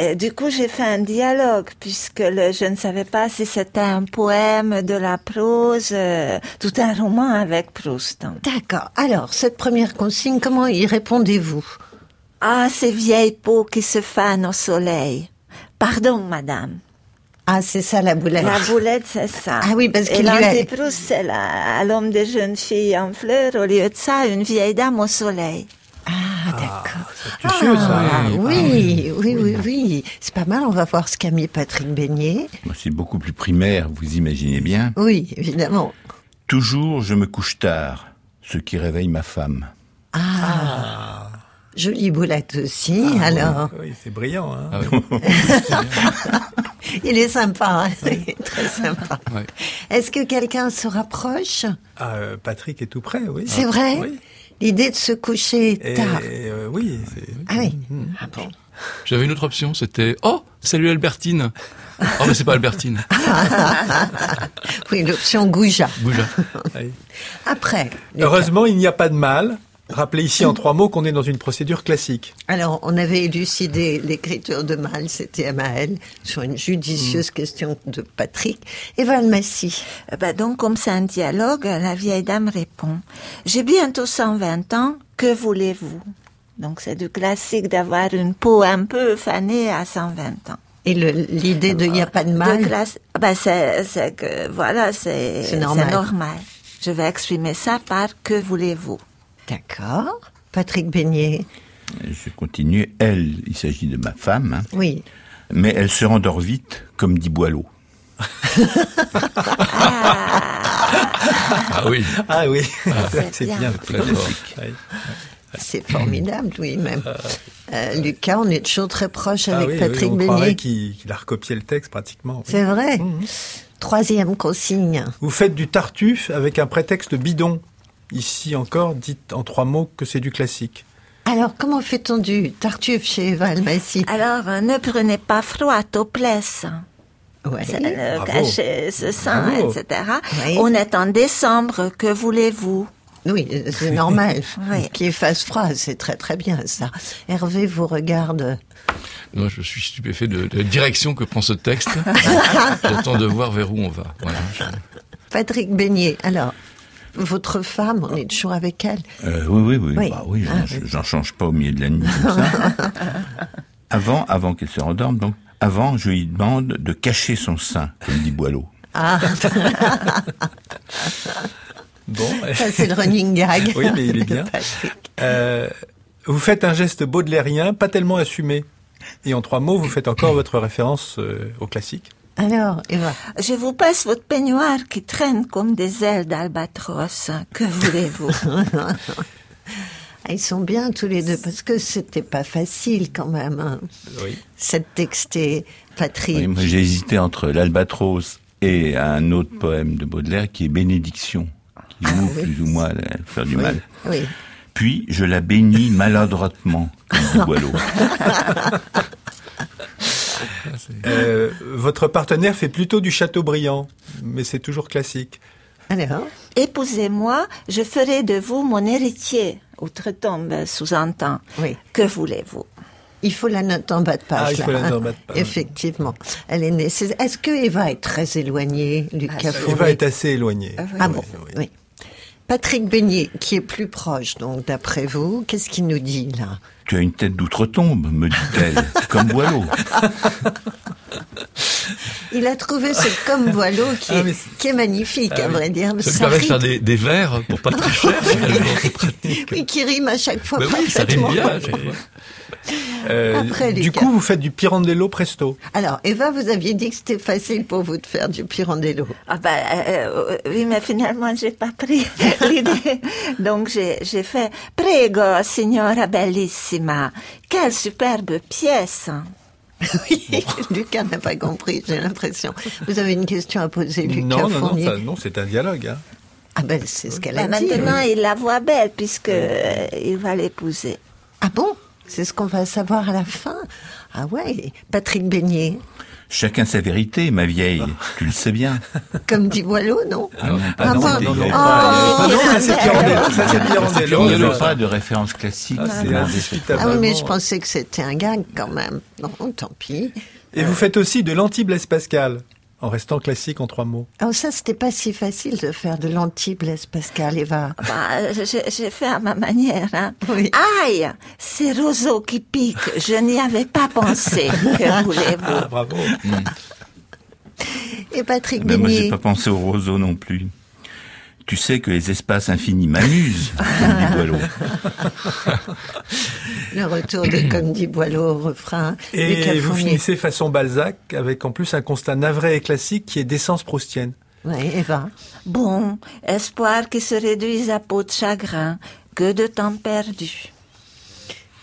Et du coup, j'ai fait un dialogue, puisque le, je ne savais pas si c'était un poème, de la prose, euh, tout un roman avec Proust. D'accord. Alors, cette première consigne, comment y répondez-vous? Ah, ces vieilles peaux qui se fanent au soleil. Pardon, madame. Ah, c'est ça la boulette. La boulette, c'est ça. Ah oui, parce qu'il lui a... l'antiproust, c'est la- à l'homme des jeunes filles en fleurs. Au lieu de ça, une vieille dame au soleil. Ah, d'accord. astucieux, ça. Ah, Oui. oui, oui, oui, oui. C'est pas mal, on va voir ce qu'a mis Patrick Beignet. Moi, C'est beaucoup plus primaire, vous imaginez bien. Oui, évidemment. Toujours je me couche tard, ce qui réveille ma femme. Ah, jolie boulette aussi, Ah, alors. Oui, oui, c'est brillant. Hein. Il est sympa, hein, très sympa. Est-ce que quelqu'un se rapproche? Ah, euh, Patrick est tout près, oui. C'est vrai? Oui. L'idée de se coucher Et, tard. euh, oui, c'est- Ah oui. Mm. J'avais une autre option, c'était Oh, salut Albertine. Oh, mais c'est pas Albertine. oui, l'option Gouja. Oui. Après, Heureusement, il n'y a pas de mal. Rappelez ici en trois mots qu'on est dans une procédure classique. Alors, on avait élucidé l'écriture de Mal, c'était Maël, sur une judicieuse Mm. question de Patrick. Eva Almassi. Eh Ben donc, comme c'est un dialogue, la vieille dame répond J'ai bientôt 120 ans, que voulez-vous? Donc, c'est du classique d'avoir une peau un peu fanée à 120 ans. Et l'idée de il n'y a pas de mal. De classe, ben c'est, que, voilà, c'est, C'est normal. normal. Je vais exprimer ça par que voulez-vous D'accord. Patrick Beignet. Je continue. Elle, il s'agit de ma femme, hein, Oui. mais elle se rendort vite, comme dit Boileau. Ah oui. Ah oui, c'est c'est bien. C'est formidable, oui, même. Euh, Lucas, on est toujours très proche Ah avec oui, oui, Patrick on Beignet. croirait qu'il qu'il a recopié le texte pratiquement. oui. C'est vrai. Mhm. Troisième consigne. Vous faites du tartuffe avec un prétexte bidon. Ici encore, dites en trois mots que c'est du classique. Alors, comment fait-on du tartuffe chez Eva Almassi Alors, euh, ne prenez pas froid plaies. Ouais. Bravo. cachet, ce sang, Bravo. etc. Oui. On est en décembre, que voulez-vous? Oui, c'est normal. Oui. Qu'il fasse froid, c'est très très bien ça. Hervé vous regarde. Moi, je suis stupéfait de, de la direction que prend ce texte. J'attends de voir vers où on va. Voilà. Patrick Beignet, alors, votre femme, on est toujours avec elle. Euh, oui, oui, oui. Oui. Bah oui, Ah, j'en- change pas au milieu de la nuit. comme ça. avant, avant qu'elle se rendorme, donc, avant, je lui demande de cacher son sein, comme dit Boileau. Ah, Bon, ça c'est le running gag. Oui, mais il est bien. euh, vous faites un geste baudelairien, pas tellement assumé. Et en trois mots, vous faites encore votre référence euh, au classique. Alors, Eva, Je vous passe votre peignoir qui traîne comme des ailes d'albatros. Que voulez-vous? Ah, ils sont bien tous les deux parce que c'était pas facile quand même. hein, Oui. cette textée, Patrick. Oui, moi, j'ai hésité entre l'Albatros et un autre poème de Baudelaire qui est Bénédiction, qui nous, plus ou moins, à faire du mal. Oui. Puis, je la bénis maladroitement, comme dit Boileau. Euh, votre partenaire fait plutôt du Chateaubriand, mais c'est toujours classique. Alors, Épousez-moi, je ferai de vous mon héritier. Outre-tombe sous-entend. oui. Que voulez-vous? Il faut la note en bas de page. Ah, il faut là, la note hein. en bas de page. Effectivement. Elle est nécessaire. Est-ce que Eva est très éloignée, Lucas Eva Fauvet est assez éloignée. Ah bon, oui. oui. Patrick Beignet, qui est plus proche, donc, d'après vous, qu'est-ce qu'il nous dit, là? Tu as une tête d'outre-tombe, me dit-elle, comme Boileau. Il a trouvé ce comme Boileau qui, Ah, est, c'est- qui est magnifique, à vrai dire. Ça me Ça permet de faire des, des vers pour pas très cher. finalement, c'est pratique. Oui, qui rime à chaque fois Mais oui, ça rime parfaitement. bien à chaque fois. Euh, Après, du coup, vous faites du Pirandello presto. Alors, Eva, vous aviez dit que c'était facile pour vous de faire du Pirandello. Ah ben euh, oui, mais finalement j'ai pas pris l'idée. Donc j'ai fait Prego, signora bellissima. Quelle superbe pièce. Oui, Lucas n'a pas compris, j'ai l'impression. Vous avez une question à poser, Lucas non, non, non, Fournier non, c'est un dialogue. Hein. Ah ben, c'est ce qu'elle a dit. maintenant oui. il la voit belle puisque euh, il va l'épouser. Ah bon? C'est ce qu'on va savoir à la fin Ah ouais, Patrick Beignet. Chacun sa vérité, ma vieille, tu le sais bien. Comme dit Boileau, non Ah non, Ah pas bon non, Non, non, non, Ah non, ça c'est Pirandello, ça c'est. Il n'y avait pas de référence classique. Ah, c'est. Ah oui, mais je pensais que c'était un gag quand même. Non, tant pis. Et vous faites aussi de l'anti-Blaise Pascal, en restant classique en trois mots. Alors ça, c'était pas si facile de faire de l'anti-Blaise Pascal, Eva. Bah, j'ai j'ai fait à ma manière. Hein. Aïe, c'est roseau qui pique. Je n'y avais pas pensé. Que voulez-vous? Ah, bravo. Et Patrick Ben, moi, j'ai pas pensé au roseau non plus. Tu sais que les espaces infinis m'amusent, comme dit Boileau. Le retour de Comme dit Boileau au refrain. Et vous finissez façon Balzac, avec en plus un constat navré et classique qui est d'essence proustienne. Ouais, Eva. Bon, espoir qui se réduise à peau de chagrin. Que de temps perdu.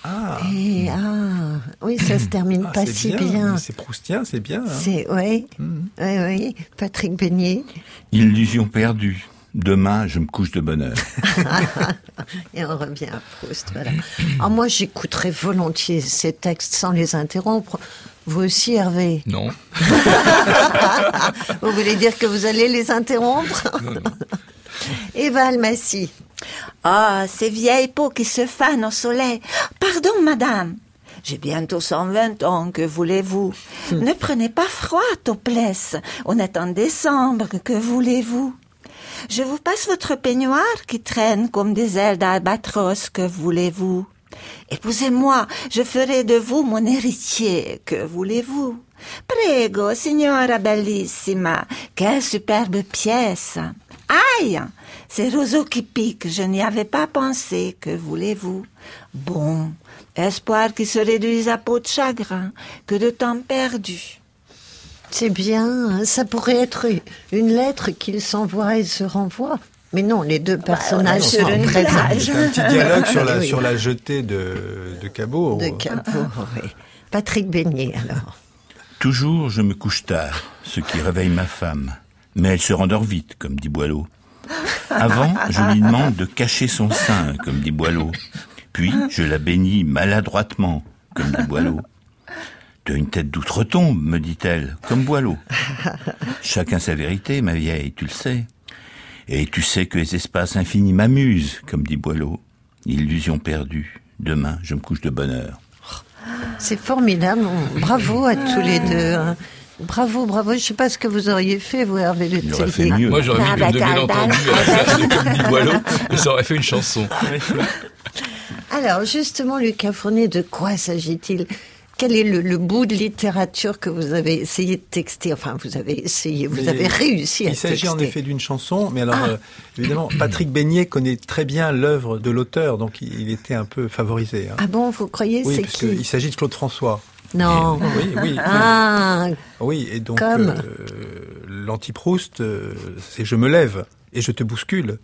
Ah, Et, ah, oui, ça se termine ah, pas si bien. C'est proustien, c'est bien. hein. C'est, oui, Mhm. oui, oui. Patrick Beignet. Illusion perdue. Demain, je me couche de bonne heure. Et on revient à Proust, voilà. Alors moi, j'écouterais volontiers ces textes sans les interrompre. Vous aussi, Hervé? Non. Vous voulez dire que vous allez les interrompre? Eva Almassi. Ah, ces vieilles peaux qui se fanent au soleil. Pardon, madame. J'ai bientôt 120 ans, que voulez-vous? Ne prenez pas froid, Topless. On est en décembre, que voulez-vous? Je vous passe votre peignoir qui traîne comme des ailes d'albatros, que voulez-vous? Épousez-moi, je ferai de vous mon héritier, que voulez-vous? Prego, signora bellissima, quelle superbe pièce! Aïe! C'est roseau qui pique, je n'y avais pas pensé, que voulez-vous? Bon, espoir qui se réduise à peau de chagrin, que de temps perdu. C'est bien, hein, ça pourrait être une lettre qu'ils s'envoient et se renvoient. Mais non, les deux personnages sur sont. C'est un petit dialogue sur la, Oui. sur la jetée de, de Cabot. De Capo, oui. Patrick Beignet, alors. Toujours, je me couche tard, ce qui réveille ma femme. Mais elle se rendort vite, comme dit Boileau. Avant, je lui demande de cacher son sein, comme dit Boileau. Puis, je la bénis maladroitement, comme dit Boileau. Tu as une tête d'outre-tombe, me dit-elle, comme Boileau. Chacun sa vérité, ma vieille, tu le sais. Et tu sais que les espaces infinis m'amusent, comme dit Boileau. Illusion perdue. Demain, je me couche de bonne heure. C'est formidable. Bravo à tous les deux. hein. Bravo, bravo. Je ne sais pas ce que vous auriez fait, vous, Hervé Le Il aurait fait mieux. Moi, j'aurais mis le bien entendu à la place de comme dit Boileau, et ça aurait fait une chanson. Alors, justement, Lucas Fournier, de quoi s'agit-il? Quel est le, le bout de littérature que vous avez essayé de texter? Enfin, vous avez essayé, vous Mais avez réussi à Il s'agit en texter. effet d'une chanson, mais alors Ah. euh, évidemment, Patrick Beignet connaît très bien l'œuvre de l'auteur, donc il, il était un peu favorisé. hein. Ah bon, vous croyez oui, c'est parce qui? qu'il s'agit de Claude François. Non. Oui, oui. Ah, Oui, et donc Comme? euh, l'anti-Proust, euh, c'est je me lève et je te bouscule.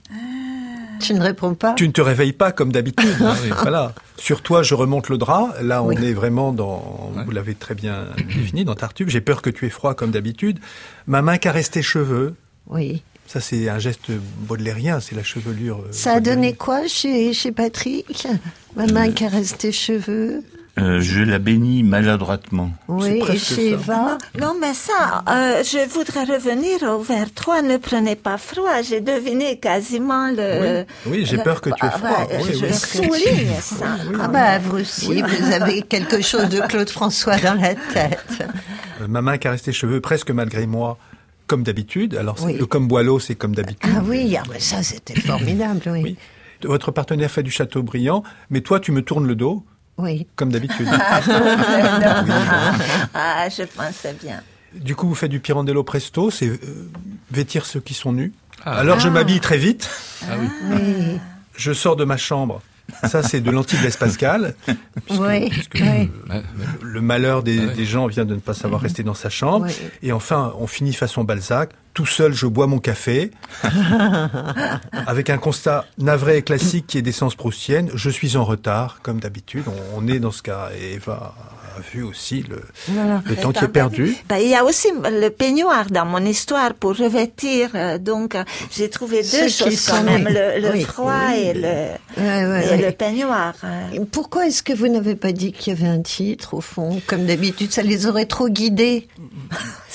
Tu ne réponds pas Tu ne te réveilles pas comme d'habitude. Oui. Voilà. Sur toi, je remonte le drap. Là, on Oui. est vraiment dans, vous l'avez très bien défini, dans Tartuffe. J'ai peur que tu aies froid comme d'habitude. Ma main caresse tes cheveux. Oui. Ça, c'est un geste baudelairien, c'est la chevelure. euh, Ça a donné quoi chez, chez Patrick? Ma main caresse tes cheveux. Euh, je la bénis maladroitement. Oui, chez. Eva Non, mais ça, euh, je voudrais revenir au vers 3. Ne prenez pas froid. J'ai deviné quasiment le... Oui, j'ai peur que tu aies froid. ouais, Oui, je oui. souligne ça. Ah bah vous aussi, vous avez quelque chose de Claude François dans la tête. Euh, Ma main caresse tes cheveux presque malgré moi, comme d'habitude. Alors, c'est- Oui. le comme Boileau, c'est comme d'habitude. Ah oui, ah bah ça c'était formidable, oui. Oui. Votre partenaire fait du château brillant, mais toi, tu me tournes le dos, Oui. comme d'habitude. Ah, je pensais bien. Du coup, vous faites du Pirandello Presto, c'est euh, vêtir ceux qui sont nus. Ah. Alors, je m'habille très vite, Ah oui. Oui, je sors de ma chambre. Ça, c'est de l'anti-Blaise Pascal. puisque- oui, puisque. Le malheur des, Ah ouais. des gens vient de ne pas savoir rester dans sa chambre. Et enfin, on finit façon Balzac. Tout seul, je bois mon café. avec un constat navré et classique qui est d'essence proustienne. Je suis en retard, comme d'habitude. On, on est dans ce cas. Et Eva a vu aussi le, Voilà. le temps qui est perdu. Ben, il y a aussi le peignoir dans mon histoire pour revêtir. euh, Donc, euh, j'ai trouvé deux qui choses quand sont- même, le, le oui. froid Oui. et le, Ouais, ouais, et ouais. le peignoir. Pourquoi est-ce que vous n'avez pas dit qu'il y avait un titre, au fond? Comme d'habitude, ça les aurait trop guidés.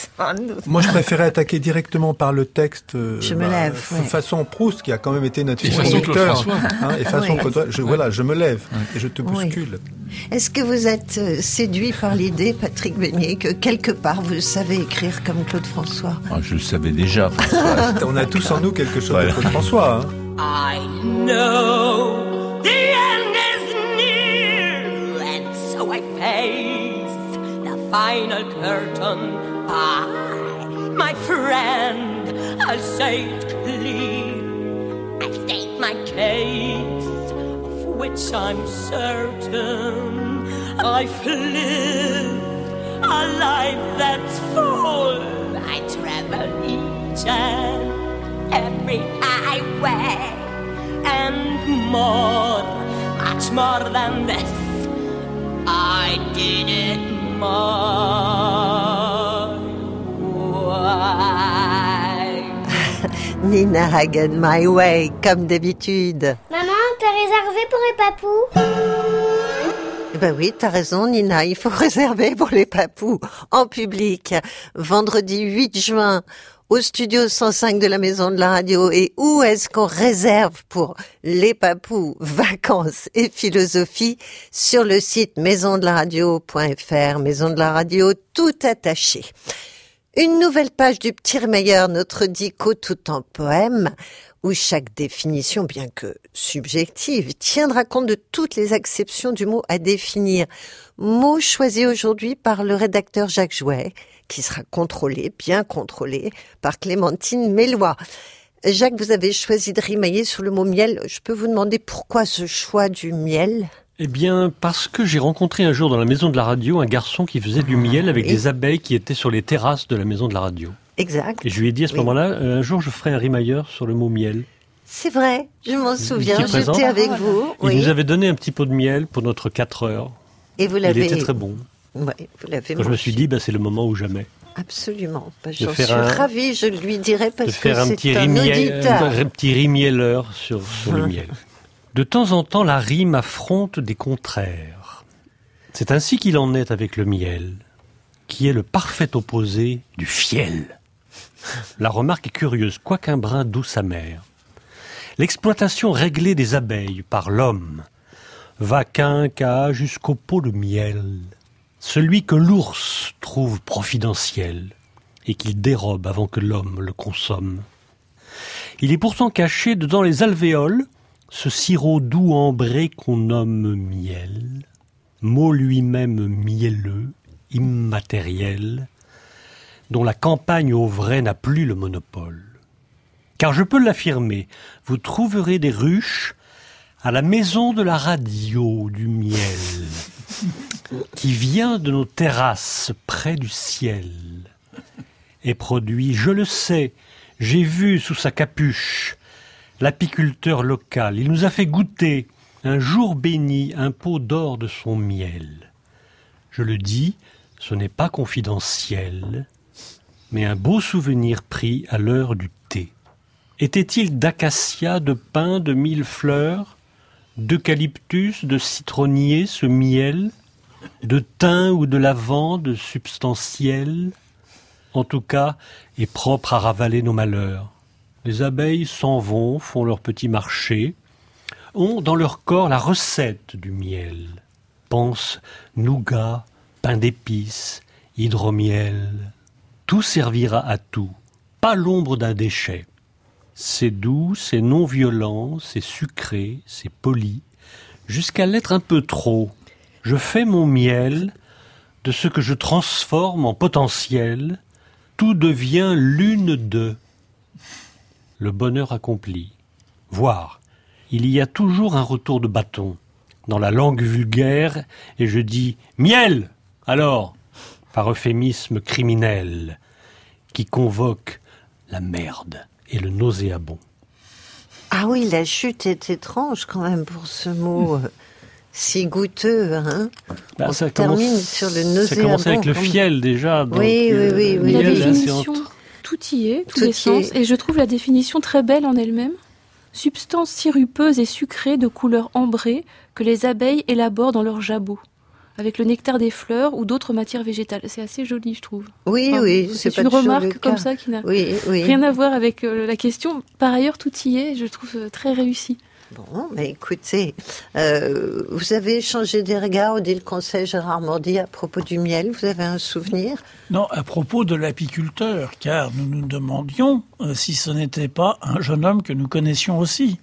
Moi, je préférais attaquer directement par le texte. euh, Je me lève, f- ouais. Façon Proust, qui a quand même été notre Et fil façon conducteur. François. hein, et façon Oui. Claude François. je, voilà, je me lève et je te Oui. bouscule. Est-ce que vous êtes euh, séduit par l'idée, Patrick Beignet, que quelque part vous savez écrire comme Claude François? Ah, je le savais déjà. On a tous en nous quelque chose Voilà. de Claude François. hein. I know the end is near, and so I face the final curtain. I, my friend, I'll say it clear. I state my case, of which I'm certain. I've lived a life that's full. I travel each and every highway and more, much more than this. I did it way. Nina Hagen, My Way, comme d'habitude. Maman, t'es réservé pour les papous? Ben oui, t'as raison, Nina. Il faut réserver pour les papous en public. Vendredi 8 juin au studio 105 de la Maison de la Radio. Et où est-ce qu'on réserve pour les papous, vacances et philosophie? Sur le site maisondelaradio.fr, Maison de la Radio tout attaché. Une nouvelle page du Petit Meilleur, notre dico tout en poème, où chaque définition, bien que subjective, tiendra compte de toutes les acceptions du mot à définir. Mot choisi aujourd'hui par le rédacteur Jacques Jouet, qui sera contrôlé, bien contrôlé, par Clémentine Mélois. Jacques, vous avez choisi de rimailler sur le mot miel. Je peux vous demander pourquoi ce choix du miel? Eh bien, parce que j'ai rencontré un jour dans la maison de la radio un garçon qui faisait du miel avec oui. des abeilles qui étaient sur les terrasses de la maison de la radio. Exact. Et je lui ai dit à ce Oui. moment-là, euh, un jour je ferai un rimailleur sur le mot miel. C'est vrai, je m'en souviens, j'étais avec vous. Il oui. nous avait donné un petit pot de miel pour notre 4 heures. Et vous Il l'avez. était très bon. Ouais, vous l'avez Quand je me suis dit, bah, c'est le moment ou jamais. Absolument. Bah, De J'en suis un- ravie, je lui dirai parce de faire que un c'est petit, un rimiel, auditeur. un petit rimielleur sur, sur le Hein. miel. De temps en temps, la rime affronte des contraires. C'est ainsi qu'il en est avec le miel, qui est le parfait opposé du fiel. La remarque est curieuse, quoiqu'un brin douce amer. L'exploitation réglée des abeilles par l'homme va quinca jusqu'au pot de miel, celui que l'ours trouve profidentiel et qu'il dérobe avant que l'homme le consomme. Il est pourtant caché dedans les alvéoles, ce sirop doux ambré qu'on nomme miel, mot lui-même mielleux, immatériel, dont la campagne au vrai n'a plus le monopole. Car je peux l'affirmer, vous trouverez des ruches à la maison de la radio du miel, qui vient de nos terrasses près du ciel, et produit, je le sais, j'ai vu sous sa capuche l'apiculteur local. Il nous a fait goûter, un jour béni, un pot d'or de son miel. Je le dis, ce n'est pas confidentiel, mais un beau souvenir pris à l'heure du thé. Était-il d'acacia, de pin, de mille fleurs, d'eucalyptus, de citronnier, ce miel, de thym ou de lavande substantiel En tout cas, est propre à ravaler nos malheurs. Les abeilles s'en vont, font leur petit marché, ont dans leur corps la recette du miel. Pense nougat, pain d'épices, hydromiel. Tout servira à tout, pas l'ombre d'un déchet. C'est doux, c'est non violent, c'est sucré, c'est poli, jusqu'à l'être un peu trop. Je fais mon miel de ce que je transforme en potentiel, tout devient l'une d'eux. Le bonheur accompli. Voir, il y a toujours un retour de bâton dans la langue vulgaire, et je dis miel, alors, par euphémisme criminel, qui convoque la merde et le nauséabond. Ah oui, la chute est étrange quand même pour ce mot. euh, si goûteux, hein Bah, On ça termine commence- sur le Ça commence avec nauséabond. le fiel déjà. donc, Oui, oui, euh, oui, oui. miel, La définition, tout y est, tous Tout les sens. est. Et je trouve la définition très belle en elle-même. Substance sirupeuse et sucrée de couleur ambrée que les abeilles élaborent dans leur jabot, avec le nectar des fleurs ou d'autres matières végétales. C'est assez joli, je trouve. Oui, Enfin, oui, C'est une remarque comme ça qui n'a Oui, oui. rien à voir avec euh, la question. Par ailleurs, tout y est, je trouve euh, très réussi. Bon, mais écoutez, euh, vous avez échangé des regards au dit le conseil Gérard Mordy à propos du miel. Vous avez un souvenir? Non, à propos de l'apiculteur, car nous nous demandions euh, si ce n'était pas un jeune homme que nous connaissions aussi,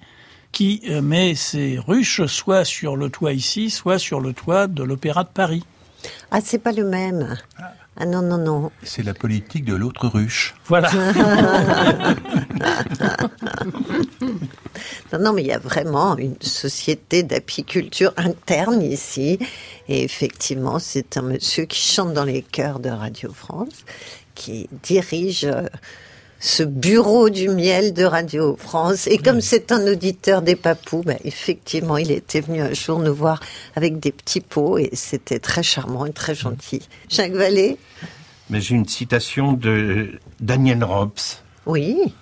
qui euh, met ses ruches soit sur le toit ici, soit sur le toit de l'Opéra de Paris. Ah, c'est pas le même. Ah non, non, non. C'est la politique de l'autre ruche. Voilà. Non, non, mais il y a vraiment une société d'apiculture interne ici. Et effectivement, c'est un monsieur qui chante dans les chœurs de Radio France, qui dirige euh, ce bureau du miel de Radio France. Et comme c'est un auditeur des papous, ben, effectivement, il était venu un jour nous voir avec des petits pots et c'était très charmant et très gentil. Jacques Vallée Mais j'ai une citation de Daniel Robs. Oui.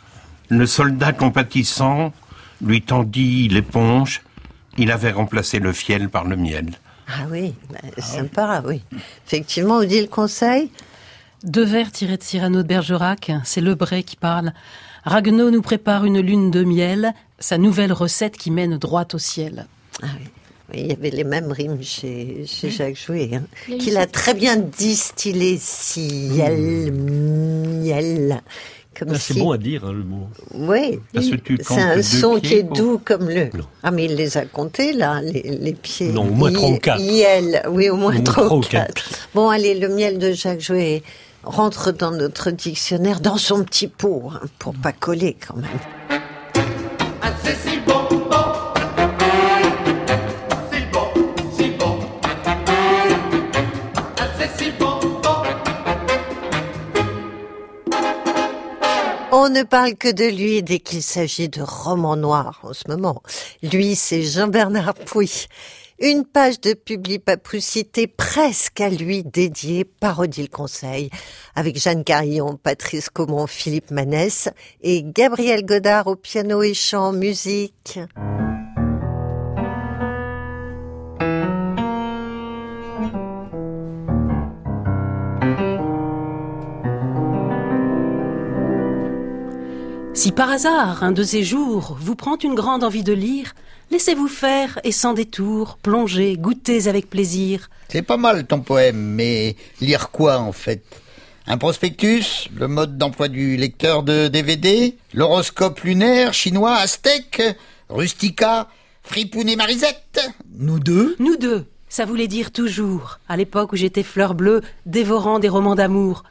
Le soldat compatissant lui tendit l'éponge. Il avait remplacé le fiel par le miel. Ah oui, ben, sympa, oui. Effectivement, on dit le conseil Deux vers tirés de Cyrano de Bergerac, c'est Lebray qui parle. Raguenaud nous prépare une lune de miel, sa nouvelle recette qui mène droit au ciel. Ah oui. Oui, il y avait les mêmes rimes chez, chez Jacques Jouet, hein, qu'il a très bien distillé, ciel, miel. Comme Ah, C'est si- bon à dire, hein, le mot. Oui, Parce que tu c'est un son pieds qui est doux comme le. Ah, mais il les a comptés, là, les, les pieds. Non, au moins trois ou quatre. Miel, oui, au moins trois ou quatre. Bon, allez, le miel de Jacques Jouet rentre dans notre dictionnaire, dans son petit pot, hein, pour pas coller quand même. C'est si bon, bon. Si bon, si bon. Ah, c'est si bon, bon. On ne parle que de lui dès qu'il s'agit de romans noirs en ce moment. Lui, c'est Jean-Bernard Pouy. Une page de Publi Papoucité presque à lui dédiée, parodie le conseil, avec Jeanne Carillon, Patrice Caumont, Philippe Manès et Gabriel Godard au piano et chant musique. Si par hasard, un de ces jours, vous prend une grande envie de lire, laissez-vous faire et sans détour, plongez, goûtez avec plaisir. C'est pas mal ton poème, mais lire quoi en fait? Un prospectus Le mode d'emploi du lecteur de DVD L'horoscope lunaire chinois aztèque Rustica Fripoun et Marisette Nous deux? Nous deux, ça voulait dire toujours, à l'époque où j'étais fleur bleue, dévorant des romans d'amour.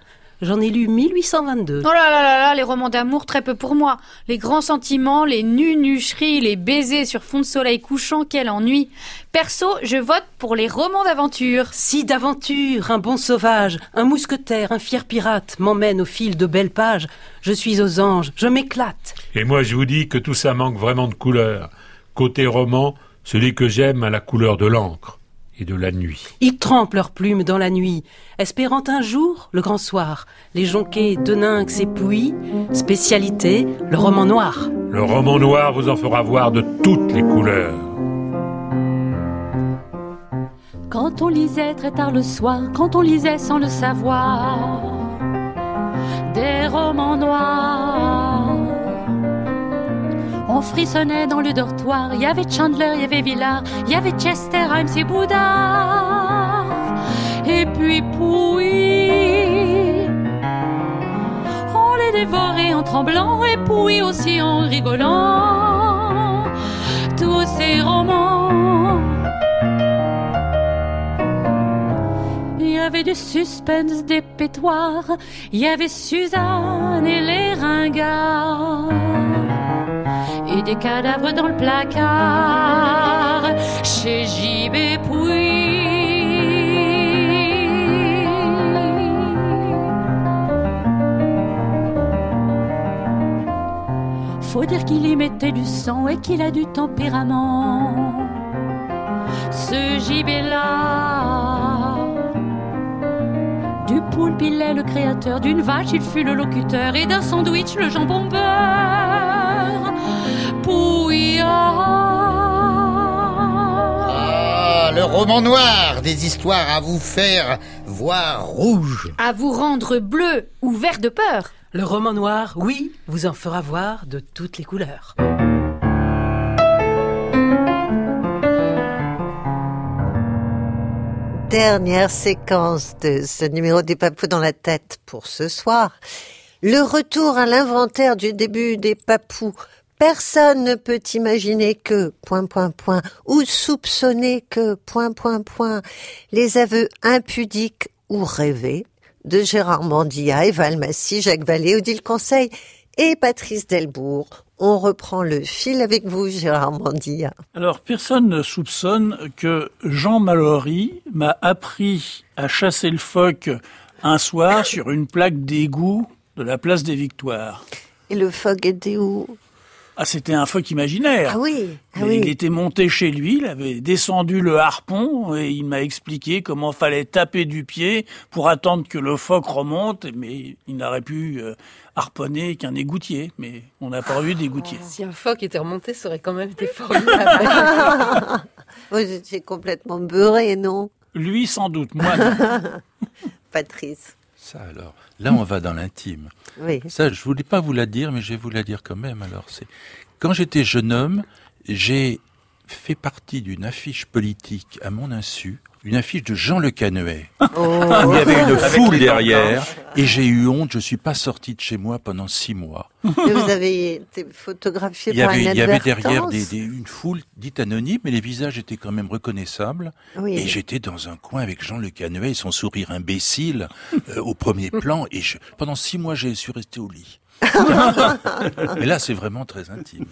J'en ai lu 1822. Oh là là là là, les romans d'amour, très peu pour moi. Les grands sentiments, les nunucheries, les baisers sur fond de soleil couchant, quel ennui. Perso, je vote pour les romans d'aventure. Si d'aventure, un bon sauvage, un mousquetaire, un fier pirate m'emmène au fil de belles pages, je suis aux anges, je m'éclate. Et moi, je vous dis que tout ça manque vraiment de couleur. Côté roman, celui que j'aime a la couleur de l'encre et de la nuit. Ils trempent leurs plumes dans la nuit, espérant un jour, le grand soir, les jonquets de Nynx et Pouilly, spécialité, le roman noir. Le roman noir vous en fera voir de toutes les couleurs. Quand on lisait très tard le soir, quand on lisait sans le savoir, des romans noirs. On frissonnait dans le dortoir, il y avait Chandler, il y avait Villard, il y avait Chester, et Bouddha. Et puis Pouilly, on les dévorait en tremblant, et Pouilly aussi en rigolant. Tous ces romans. Il y avait du suspense, des pétoires, il y avait Suzanne et les ringards, et des cadavres dans le placard chez J.B. Faut dire qu'il y mettait du sang et qu'il a du tempérament. ce gibet-là. Du poulpe, il est le créateur, d'une vache, il fut le locuteur, et d'un sandwich, le jambon beurre. Ah, le roman noir, des histoires à vous faire voir rouge. À vous rendre bleu ou vert de peur. Le roman noir, oui, vous en fera voir de toutes les couleurs. Dernière séquence de ce numéro des papous dans la tête pour ce soir. Le retour à l'inventaire du début des papous. Personne ne peut imaginer que, point, point, point, ou soupçonner que, point, point, point, les aveux impudiques ou rêvés de Gérard Mandilla, Eva Almassi, Jacques Vallée, Odile Conseil et Patrice Delbourg. On reprend le fil avec vous, Gérard Mandilla. Alors, personne ne soupçonne que Jean Mallory m'a appris à chasser le phoque un soir sur une plaque d'égout de la place des Victoires. Et le phoque était où Ah, c'était un phoque imaginaire. Ah oui, ah oui. Il était monté chez lui, il avait descendu le harpon et il m'a expliqué comment fallait taper du pied pour attendre que le phoque remonte, mais il n'aurait pu euh, harponner qu'un égoutier, mais on n'a pas eu d'égoutier. Si un phoque était remonté, ça aurait quand même été formidable. Vous étiez complètement beurré, non? Lui sans doute, moi non. Patrice. Ça alors, là on va dans l'intime. Oui. Ça, je voulais pas vous la dire, mais je vais vous la dire quand même. Alors, c'est quand j'étais jeune homme, j'ai fait partie d'une affiche politique à mon insu, une affiche de Jean Le Canuet. Oh. Il y avait une foule derrière, et j'ai eu honte. Je suis pas sorti de chez moi pendant six mois. Et vous avez été photographié Il y par avait, une il y avait derrière des, des- une foule dite anonyme, mais les visages étaient quand même reconnaissables. Oui. Et j'étais dans un coin avec Jean Le Canuet et son sourire imbécile euh, au premier plan. Et je- pendant six mois, j'ai suis resté au lit. Mais là, c'est vraiment très intime.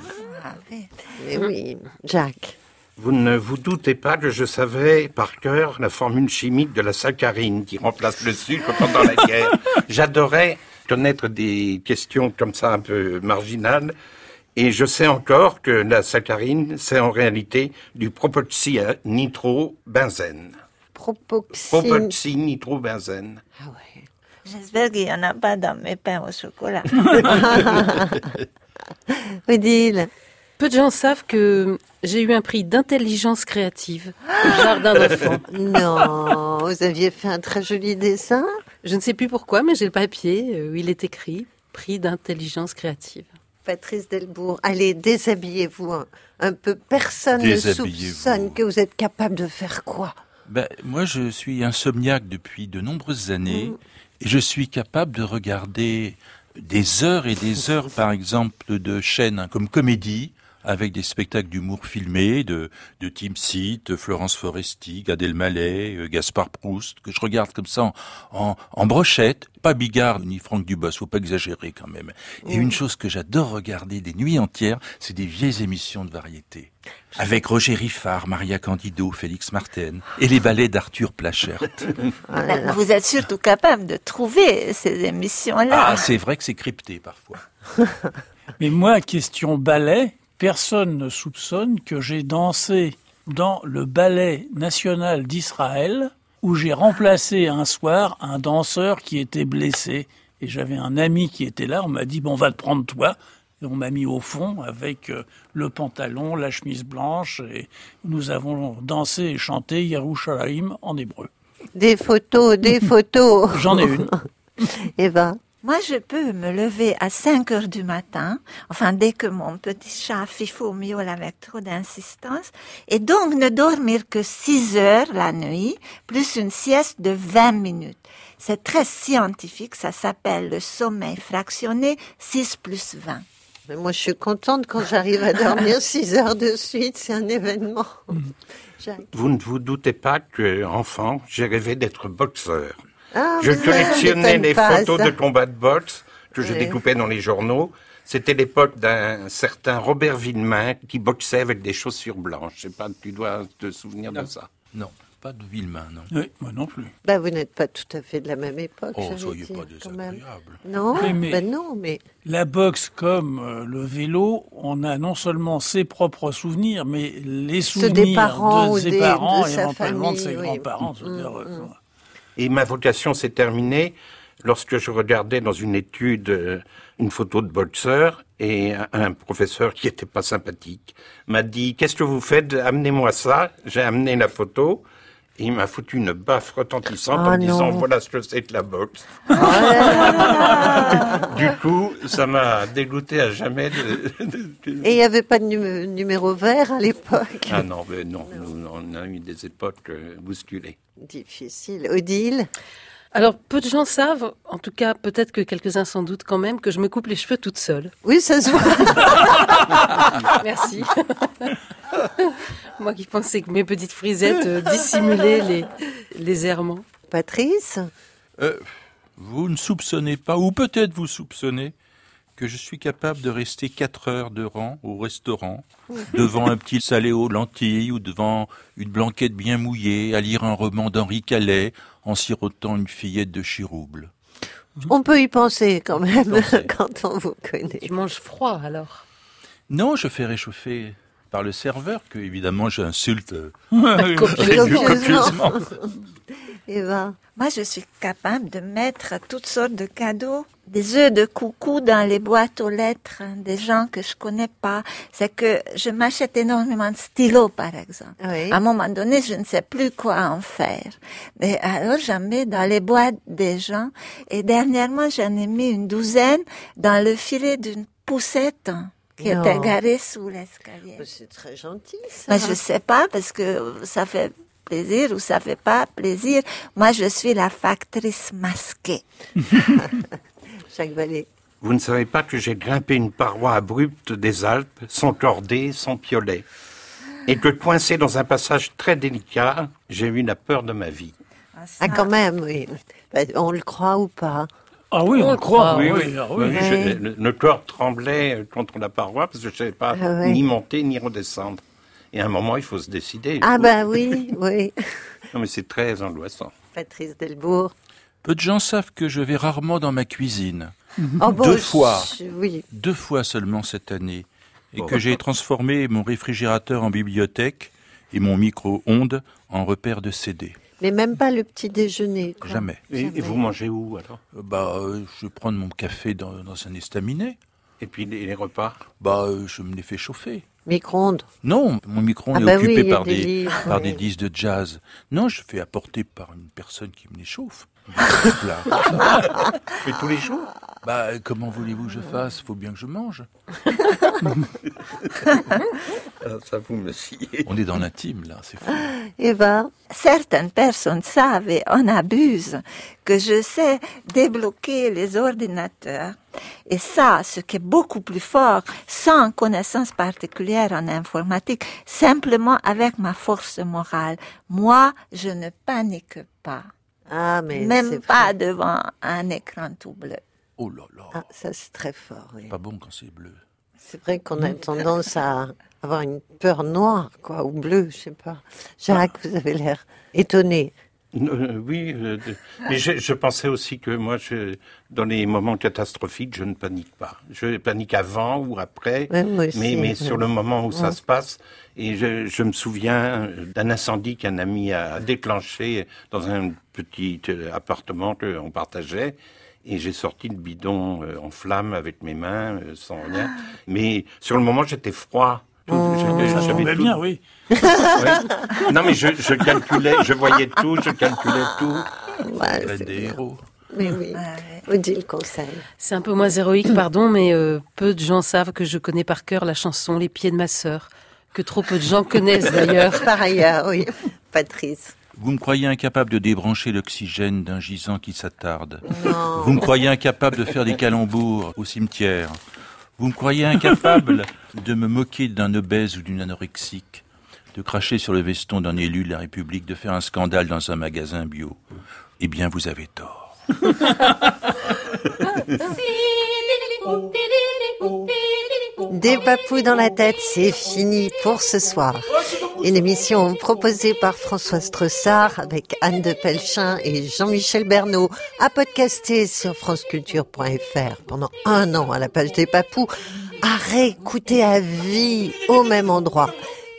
Mais oui, Jacques. Vous ne vous doutez pas que je savais par cœur la formule chimique de la saccharine qui remplace le sucre pendant la guerre. J'adorais connaître des questions comme ça un peu marginales. Et je sais encore que la saccharine, c'est en réalité du propoxynitrobenzène. Propoxyne. Propoxynitrobenzène. J'espère qu'il n'y en a pas dans mes pains au chocolat. Odile. Peu de gens savent que j'ai eu un prix d'intelligence créative au jardin d'enfants. Non, vous aviez fait un très joli dessin. Je ne sais plus pourquoi, mais j'ai le papier euh, où il est écrit prix d'intelligence créative. Patrice Delbourg, allez, déshabillez-vous un, un peu. Personne ne soupçonne que vous êtes capable de faire quoi? Ben, moi, je suis insomniaque depuis de nombreuses années je suis capable de regarder des heures et des heures, par exemple, de chaînes comme Comédie, avec des spectacles d'humour filmés de, de Tim Seat, Florence Foresti, Gad Elmaleh, euh, Gaspard Proust, que je regarde comme ça en, en, en brochette. Pas Bigard ni Franck Dubos, faut pas exagérer quand même. Et une chose que j'adore regarder des nuits entières, c'est des vieilles émissions de variété. Avec Roger Riffard, Maria Candido, Félix Marten et les ballets d'Arthur Plachert. Vous êtes surtout capable de trouver ces émissions-là. Ah, c'est vrai que c'est crypté parfois. Mais moi, question ballet, personne ne soupçonne que j'ai dansé dans le ballet national d'Israël où j'ai remplacé un soir un danseur qui était blessé. Et j'avais un ami qui était là, on m'a dit, bon, on va te prendre toi. Et on m'a mis au fond avec euh, le pantalon, la chemise blanche, et nous avons dansé et chanté Yerushalayim en hébreu. Des photos, des photos. J'en ai une. Eva. Moi, je peux me lever à 5 heures du matin, enfin dès que mon petit chat fifou miaule avec trop d'insistance, et donc ne dormir que 6 heures la nuit, plus une sieste de 20 minutes. C'est très scientifique, ça s'appelle le sommeil fractionné 6 plus 20. Mais moi, je suis contente quand j'arrive à dormir 6 heures de suite, c'est un événement. Jacques. Vous ne vous doutez pas que, enfant, j'ai rêvé d'être boxeur. Ah, je mais collectionnais les pas, photos ça. de combats de boxe que je Oui. découpais dans les journaux. C'était l'époque d'un certain Robert Villemain qui boxait avec des chaussures blanches. Je sais pas, tu dois te souvenir de ça. Non. pas de Villemain, non. Oui, moi non plus. Bah, vous n'êtes pas tout à fait de la même époque, Oh, soyez dire, pas désagréable. Non, Oui, mais- ben non, mais La boxe comme euh, le vélo, on a non seulement ses propres souvenirs, mais les souvenirs des parents de ses des- parents de et sa éventuellement de ses famille, oui. grands-parents. je Et ma vocation s'est terminée lorsque je regardais dans une étude euh, une photo de boxeur et un, professeur qui était pas sympathique m'a dit qu'est-ce que vous faites? Amenez-moi ça. J'ai amené la photo. Et il m'a foutu une baffe retentissante en me disant non. voilà ce que c'est que la boxe. Là. du coup, ça m'a dégoûté à jamais de, de- de- Et il n'y avait pas de numé- numéro vert à l'époque. Ah non, mais non, nous, on a eu des époques euh, bousculées. Difficile. Odile? Alors, peu de gens savent, en tout cas peut-être que quelques-uns sans doute quand même, que je me coupe les cheveux toute seule. Oui, ça se voit. Merci. Moi qui pensais que mes petites frisettes euh, dissimulaient les, les errements. Patrice Euh, vous ne soupçonnez pas, ou peut-être vous soupçonnez, que je suis capable de rester quatre heures de rang au restaurant, devant un petit salé aux lentilles ou devant une blanquette bien mouillée, à lire un roman d'Henri Calais en sirotant une fillette de chirouble. On peut y penser quand même quand on vous connaît. Tu manges froid alors? Non, je fais réchauffer par le serveur, que évidemment j'insulte euh, Copieusement. copieusement. Eva Moi, je suis capable de mettre toutes sortes de cadeaux, des œufs de coucou dans les boîtes aux lettres hein, des gens que je connais pas. C'est que je m'achète énormément de stylos, par exemple. Oui. À un moment donné, je ne sais plus quoi en faire. Et alors, j'en mets dans les boîtes des gens. Et dernièrement, j'en ai mis une douzaine dans le filet d'une poussette qui Non. était garée sous l'escalier. C'est très gentil, ça. Mais je sais pas parce que ça fait plaisir ou ça fait pas plaisir. Moi, je suis la factrice masquée. Jacques Vallée. Vous ne savez pas que j'ai grimpé une paroi abrupte des Alpes, sans cordée, sans piolet. Et que coincé dans un passage très délicat, j'ai eu la peur de ma vie. Ah, quand même, oui. Ben, on le croit ou pas? Ah oui, on, le croit. oui, oui, oui. ah oui. Oui, je- le, le corps tremblait euh, contre la paroi parce que je ne savais pas Ah ouais. ni monter ni redescendre. Et à un moment, il faut se décider. Ah ben oui, oui. Non, mais c'est très angoissant. Patrice Delbourg. Peu de gens savent que je vais rarement dans ma cuisine. Oh, bon, Deux fois. je- Oui. Deux fois seulement cette année. Et que j'ai transformé mon réfrigérateur en bibliothèque et mon micro-ondes en repère de CD. Mais même pas le petit déjeuner. quoi. Jamais. Et, et vous mangez où alors? Bah, euh, je vais prendre mon café dans, dans un estaminet. Et puis les, les repas? Bah, euh, je me les fais chauffer. Micro-ondes. Non, mon micro Ah est bah occupé par, des des, livres, par oui. des disques de jazz. Non, je fais apporter par une personne qui me les chauffe. Là. Mais tous les jours Bah, comment voulez-vous que je fasse? Faut bien que je mange. Ah, Ça vous me sciez. On est dans l'intime, là, c'est fou. Eva. Certaines personnes savent et en abusent que je sais débloquer les ordinateurs. Et ça, ce qui est beaucoup plus fort, sans connaissance particulière en informatique, simplement avec ma force morale. Moi, je ne panique pas. Ah, mais Même pas vrai. devant un écran tout bleu. Oh là là, Ah, ça c'est très fort, oui. pas bon quand c'est bleu. C'est vrai qu'on a tendance à avoir une peur noire, quoi, ou bleue, je sais pas. Jacques, vous avez l'air étonné. Euh, oui, euh, mais je, je pensais aussi que moi, je, dans les moments catastrophiques, je ne panique pas. Je panique avant ou après, Ouais, moi aussi, mais, sur le moment où ça se passe. Et je, je me souviens d'un incendie qu'un ami a déclenché dans un petit euh, appartement qu'on partageait. Et j'ai sorti le bidon euh, en flammes avec mes mains, euh, sans rien. Mais sur le moment, j'étais froid. Tout- j'avais- Ça j'avais tombait tout- bien, oui. Oui. Non, mais je, je calculais, je voyais tout, je calculais tout. Ouais, des bien. héros. Mais oui, Odile conseil. C'est un peu moins héroïque, pardon, mais euh, peu de gens savent que je connais par cœur la chanson Les pieds de ma sœur, que trop peu de gens connaissent d'ailleurs. Par ailleurs, oui. Patrice. Vous me croyez incapable de débrancher l'oxygène d'un gisant qui s'attarde. Non. Vous me croyez incapable de faire des calembours au cimetière. Vous me croyez incapable de me moquer d'un obèse ou d'une anorexique, de cracher sur le veston d'un élu de la République, de faire un scandale dans un magasin bio. Eh bien, vous avez tort. Des papous dans la tête, c'est fini pour ce soir. Une émission proposée par François Strossard avec Anne de Pelchin et Jean-Michel Bernot, à podcaster sur franceculture.fr pendant un an à la page des papous, à réécouter à vie au même endroit.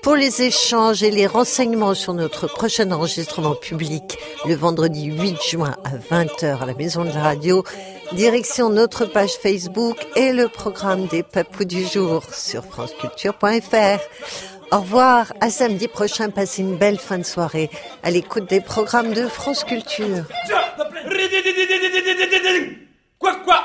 Pour les échanges et les renseignements sur notre prochain enregistrement public le vendredi 8 juin à 20h à la Maison de la Radio, direction notre page Facebook et le programme des papous du jour sur franceculture.fr. Au revoir, à samedi prochain, passez une belle fin de soirée à l'écoute des programmes de France Culture. Quoi, quoi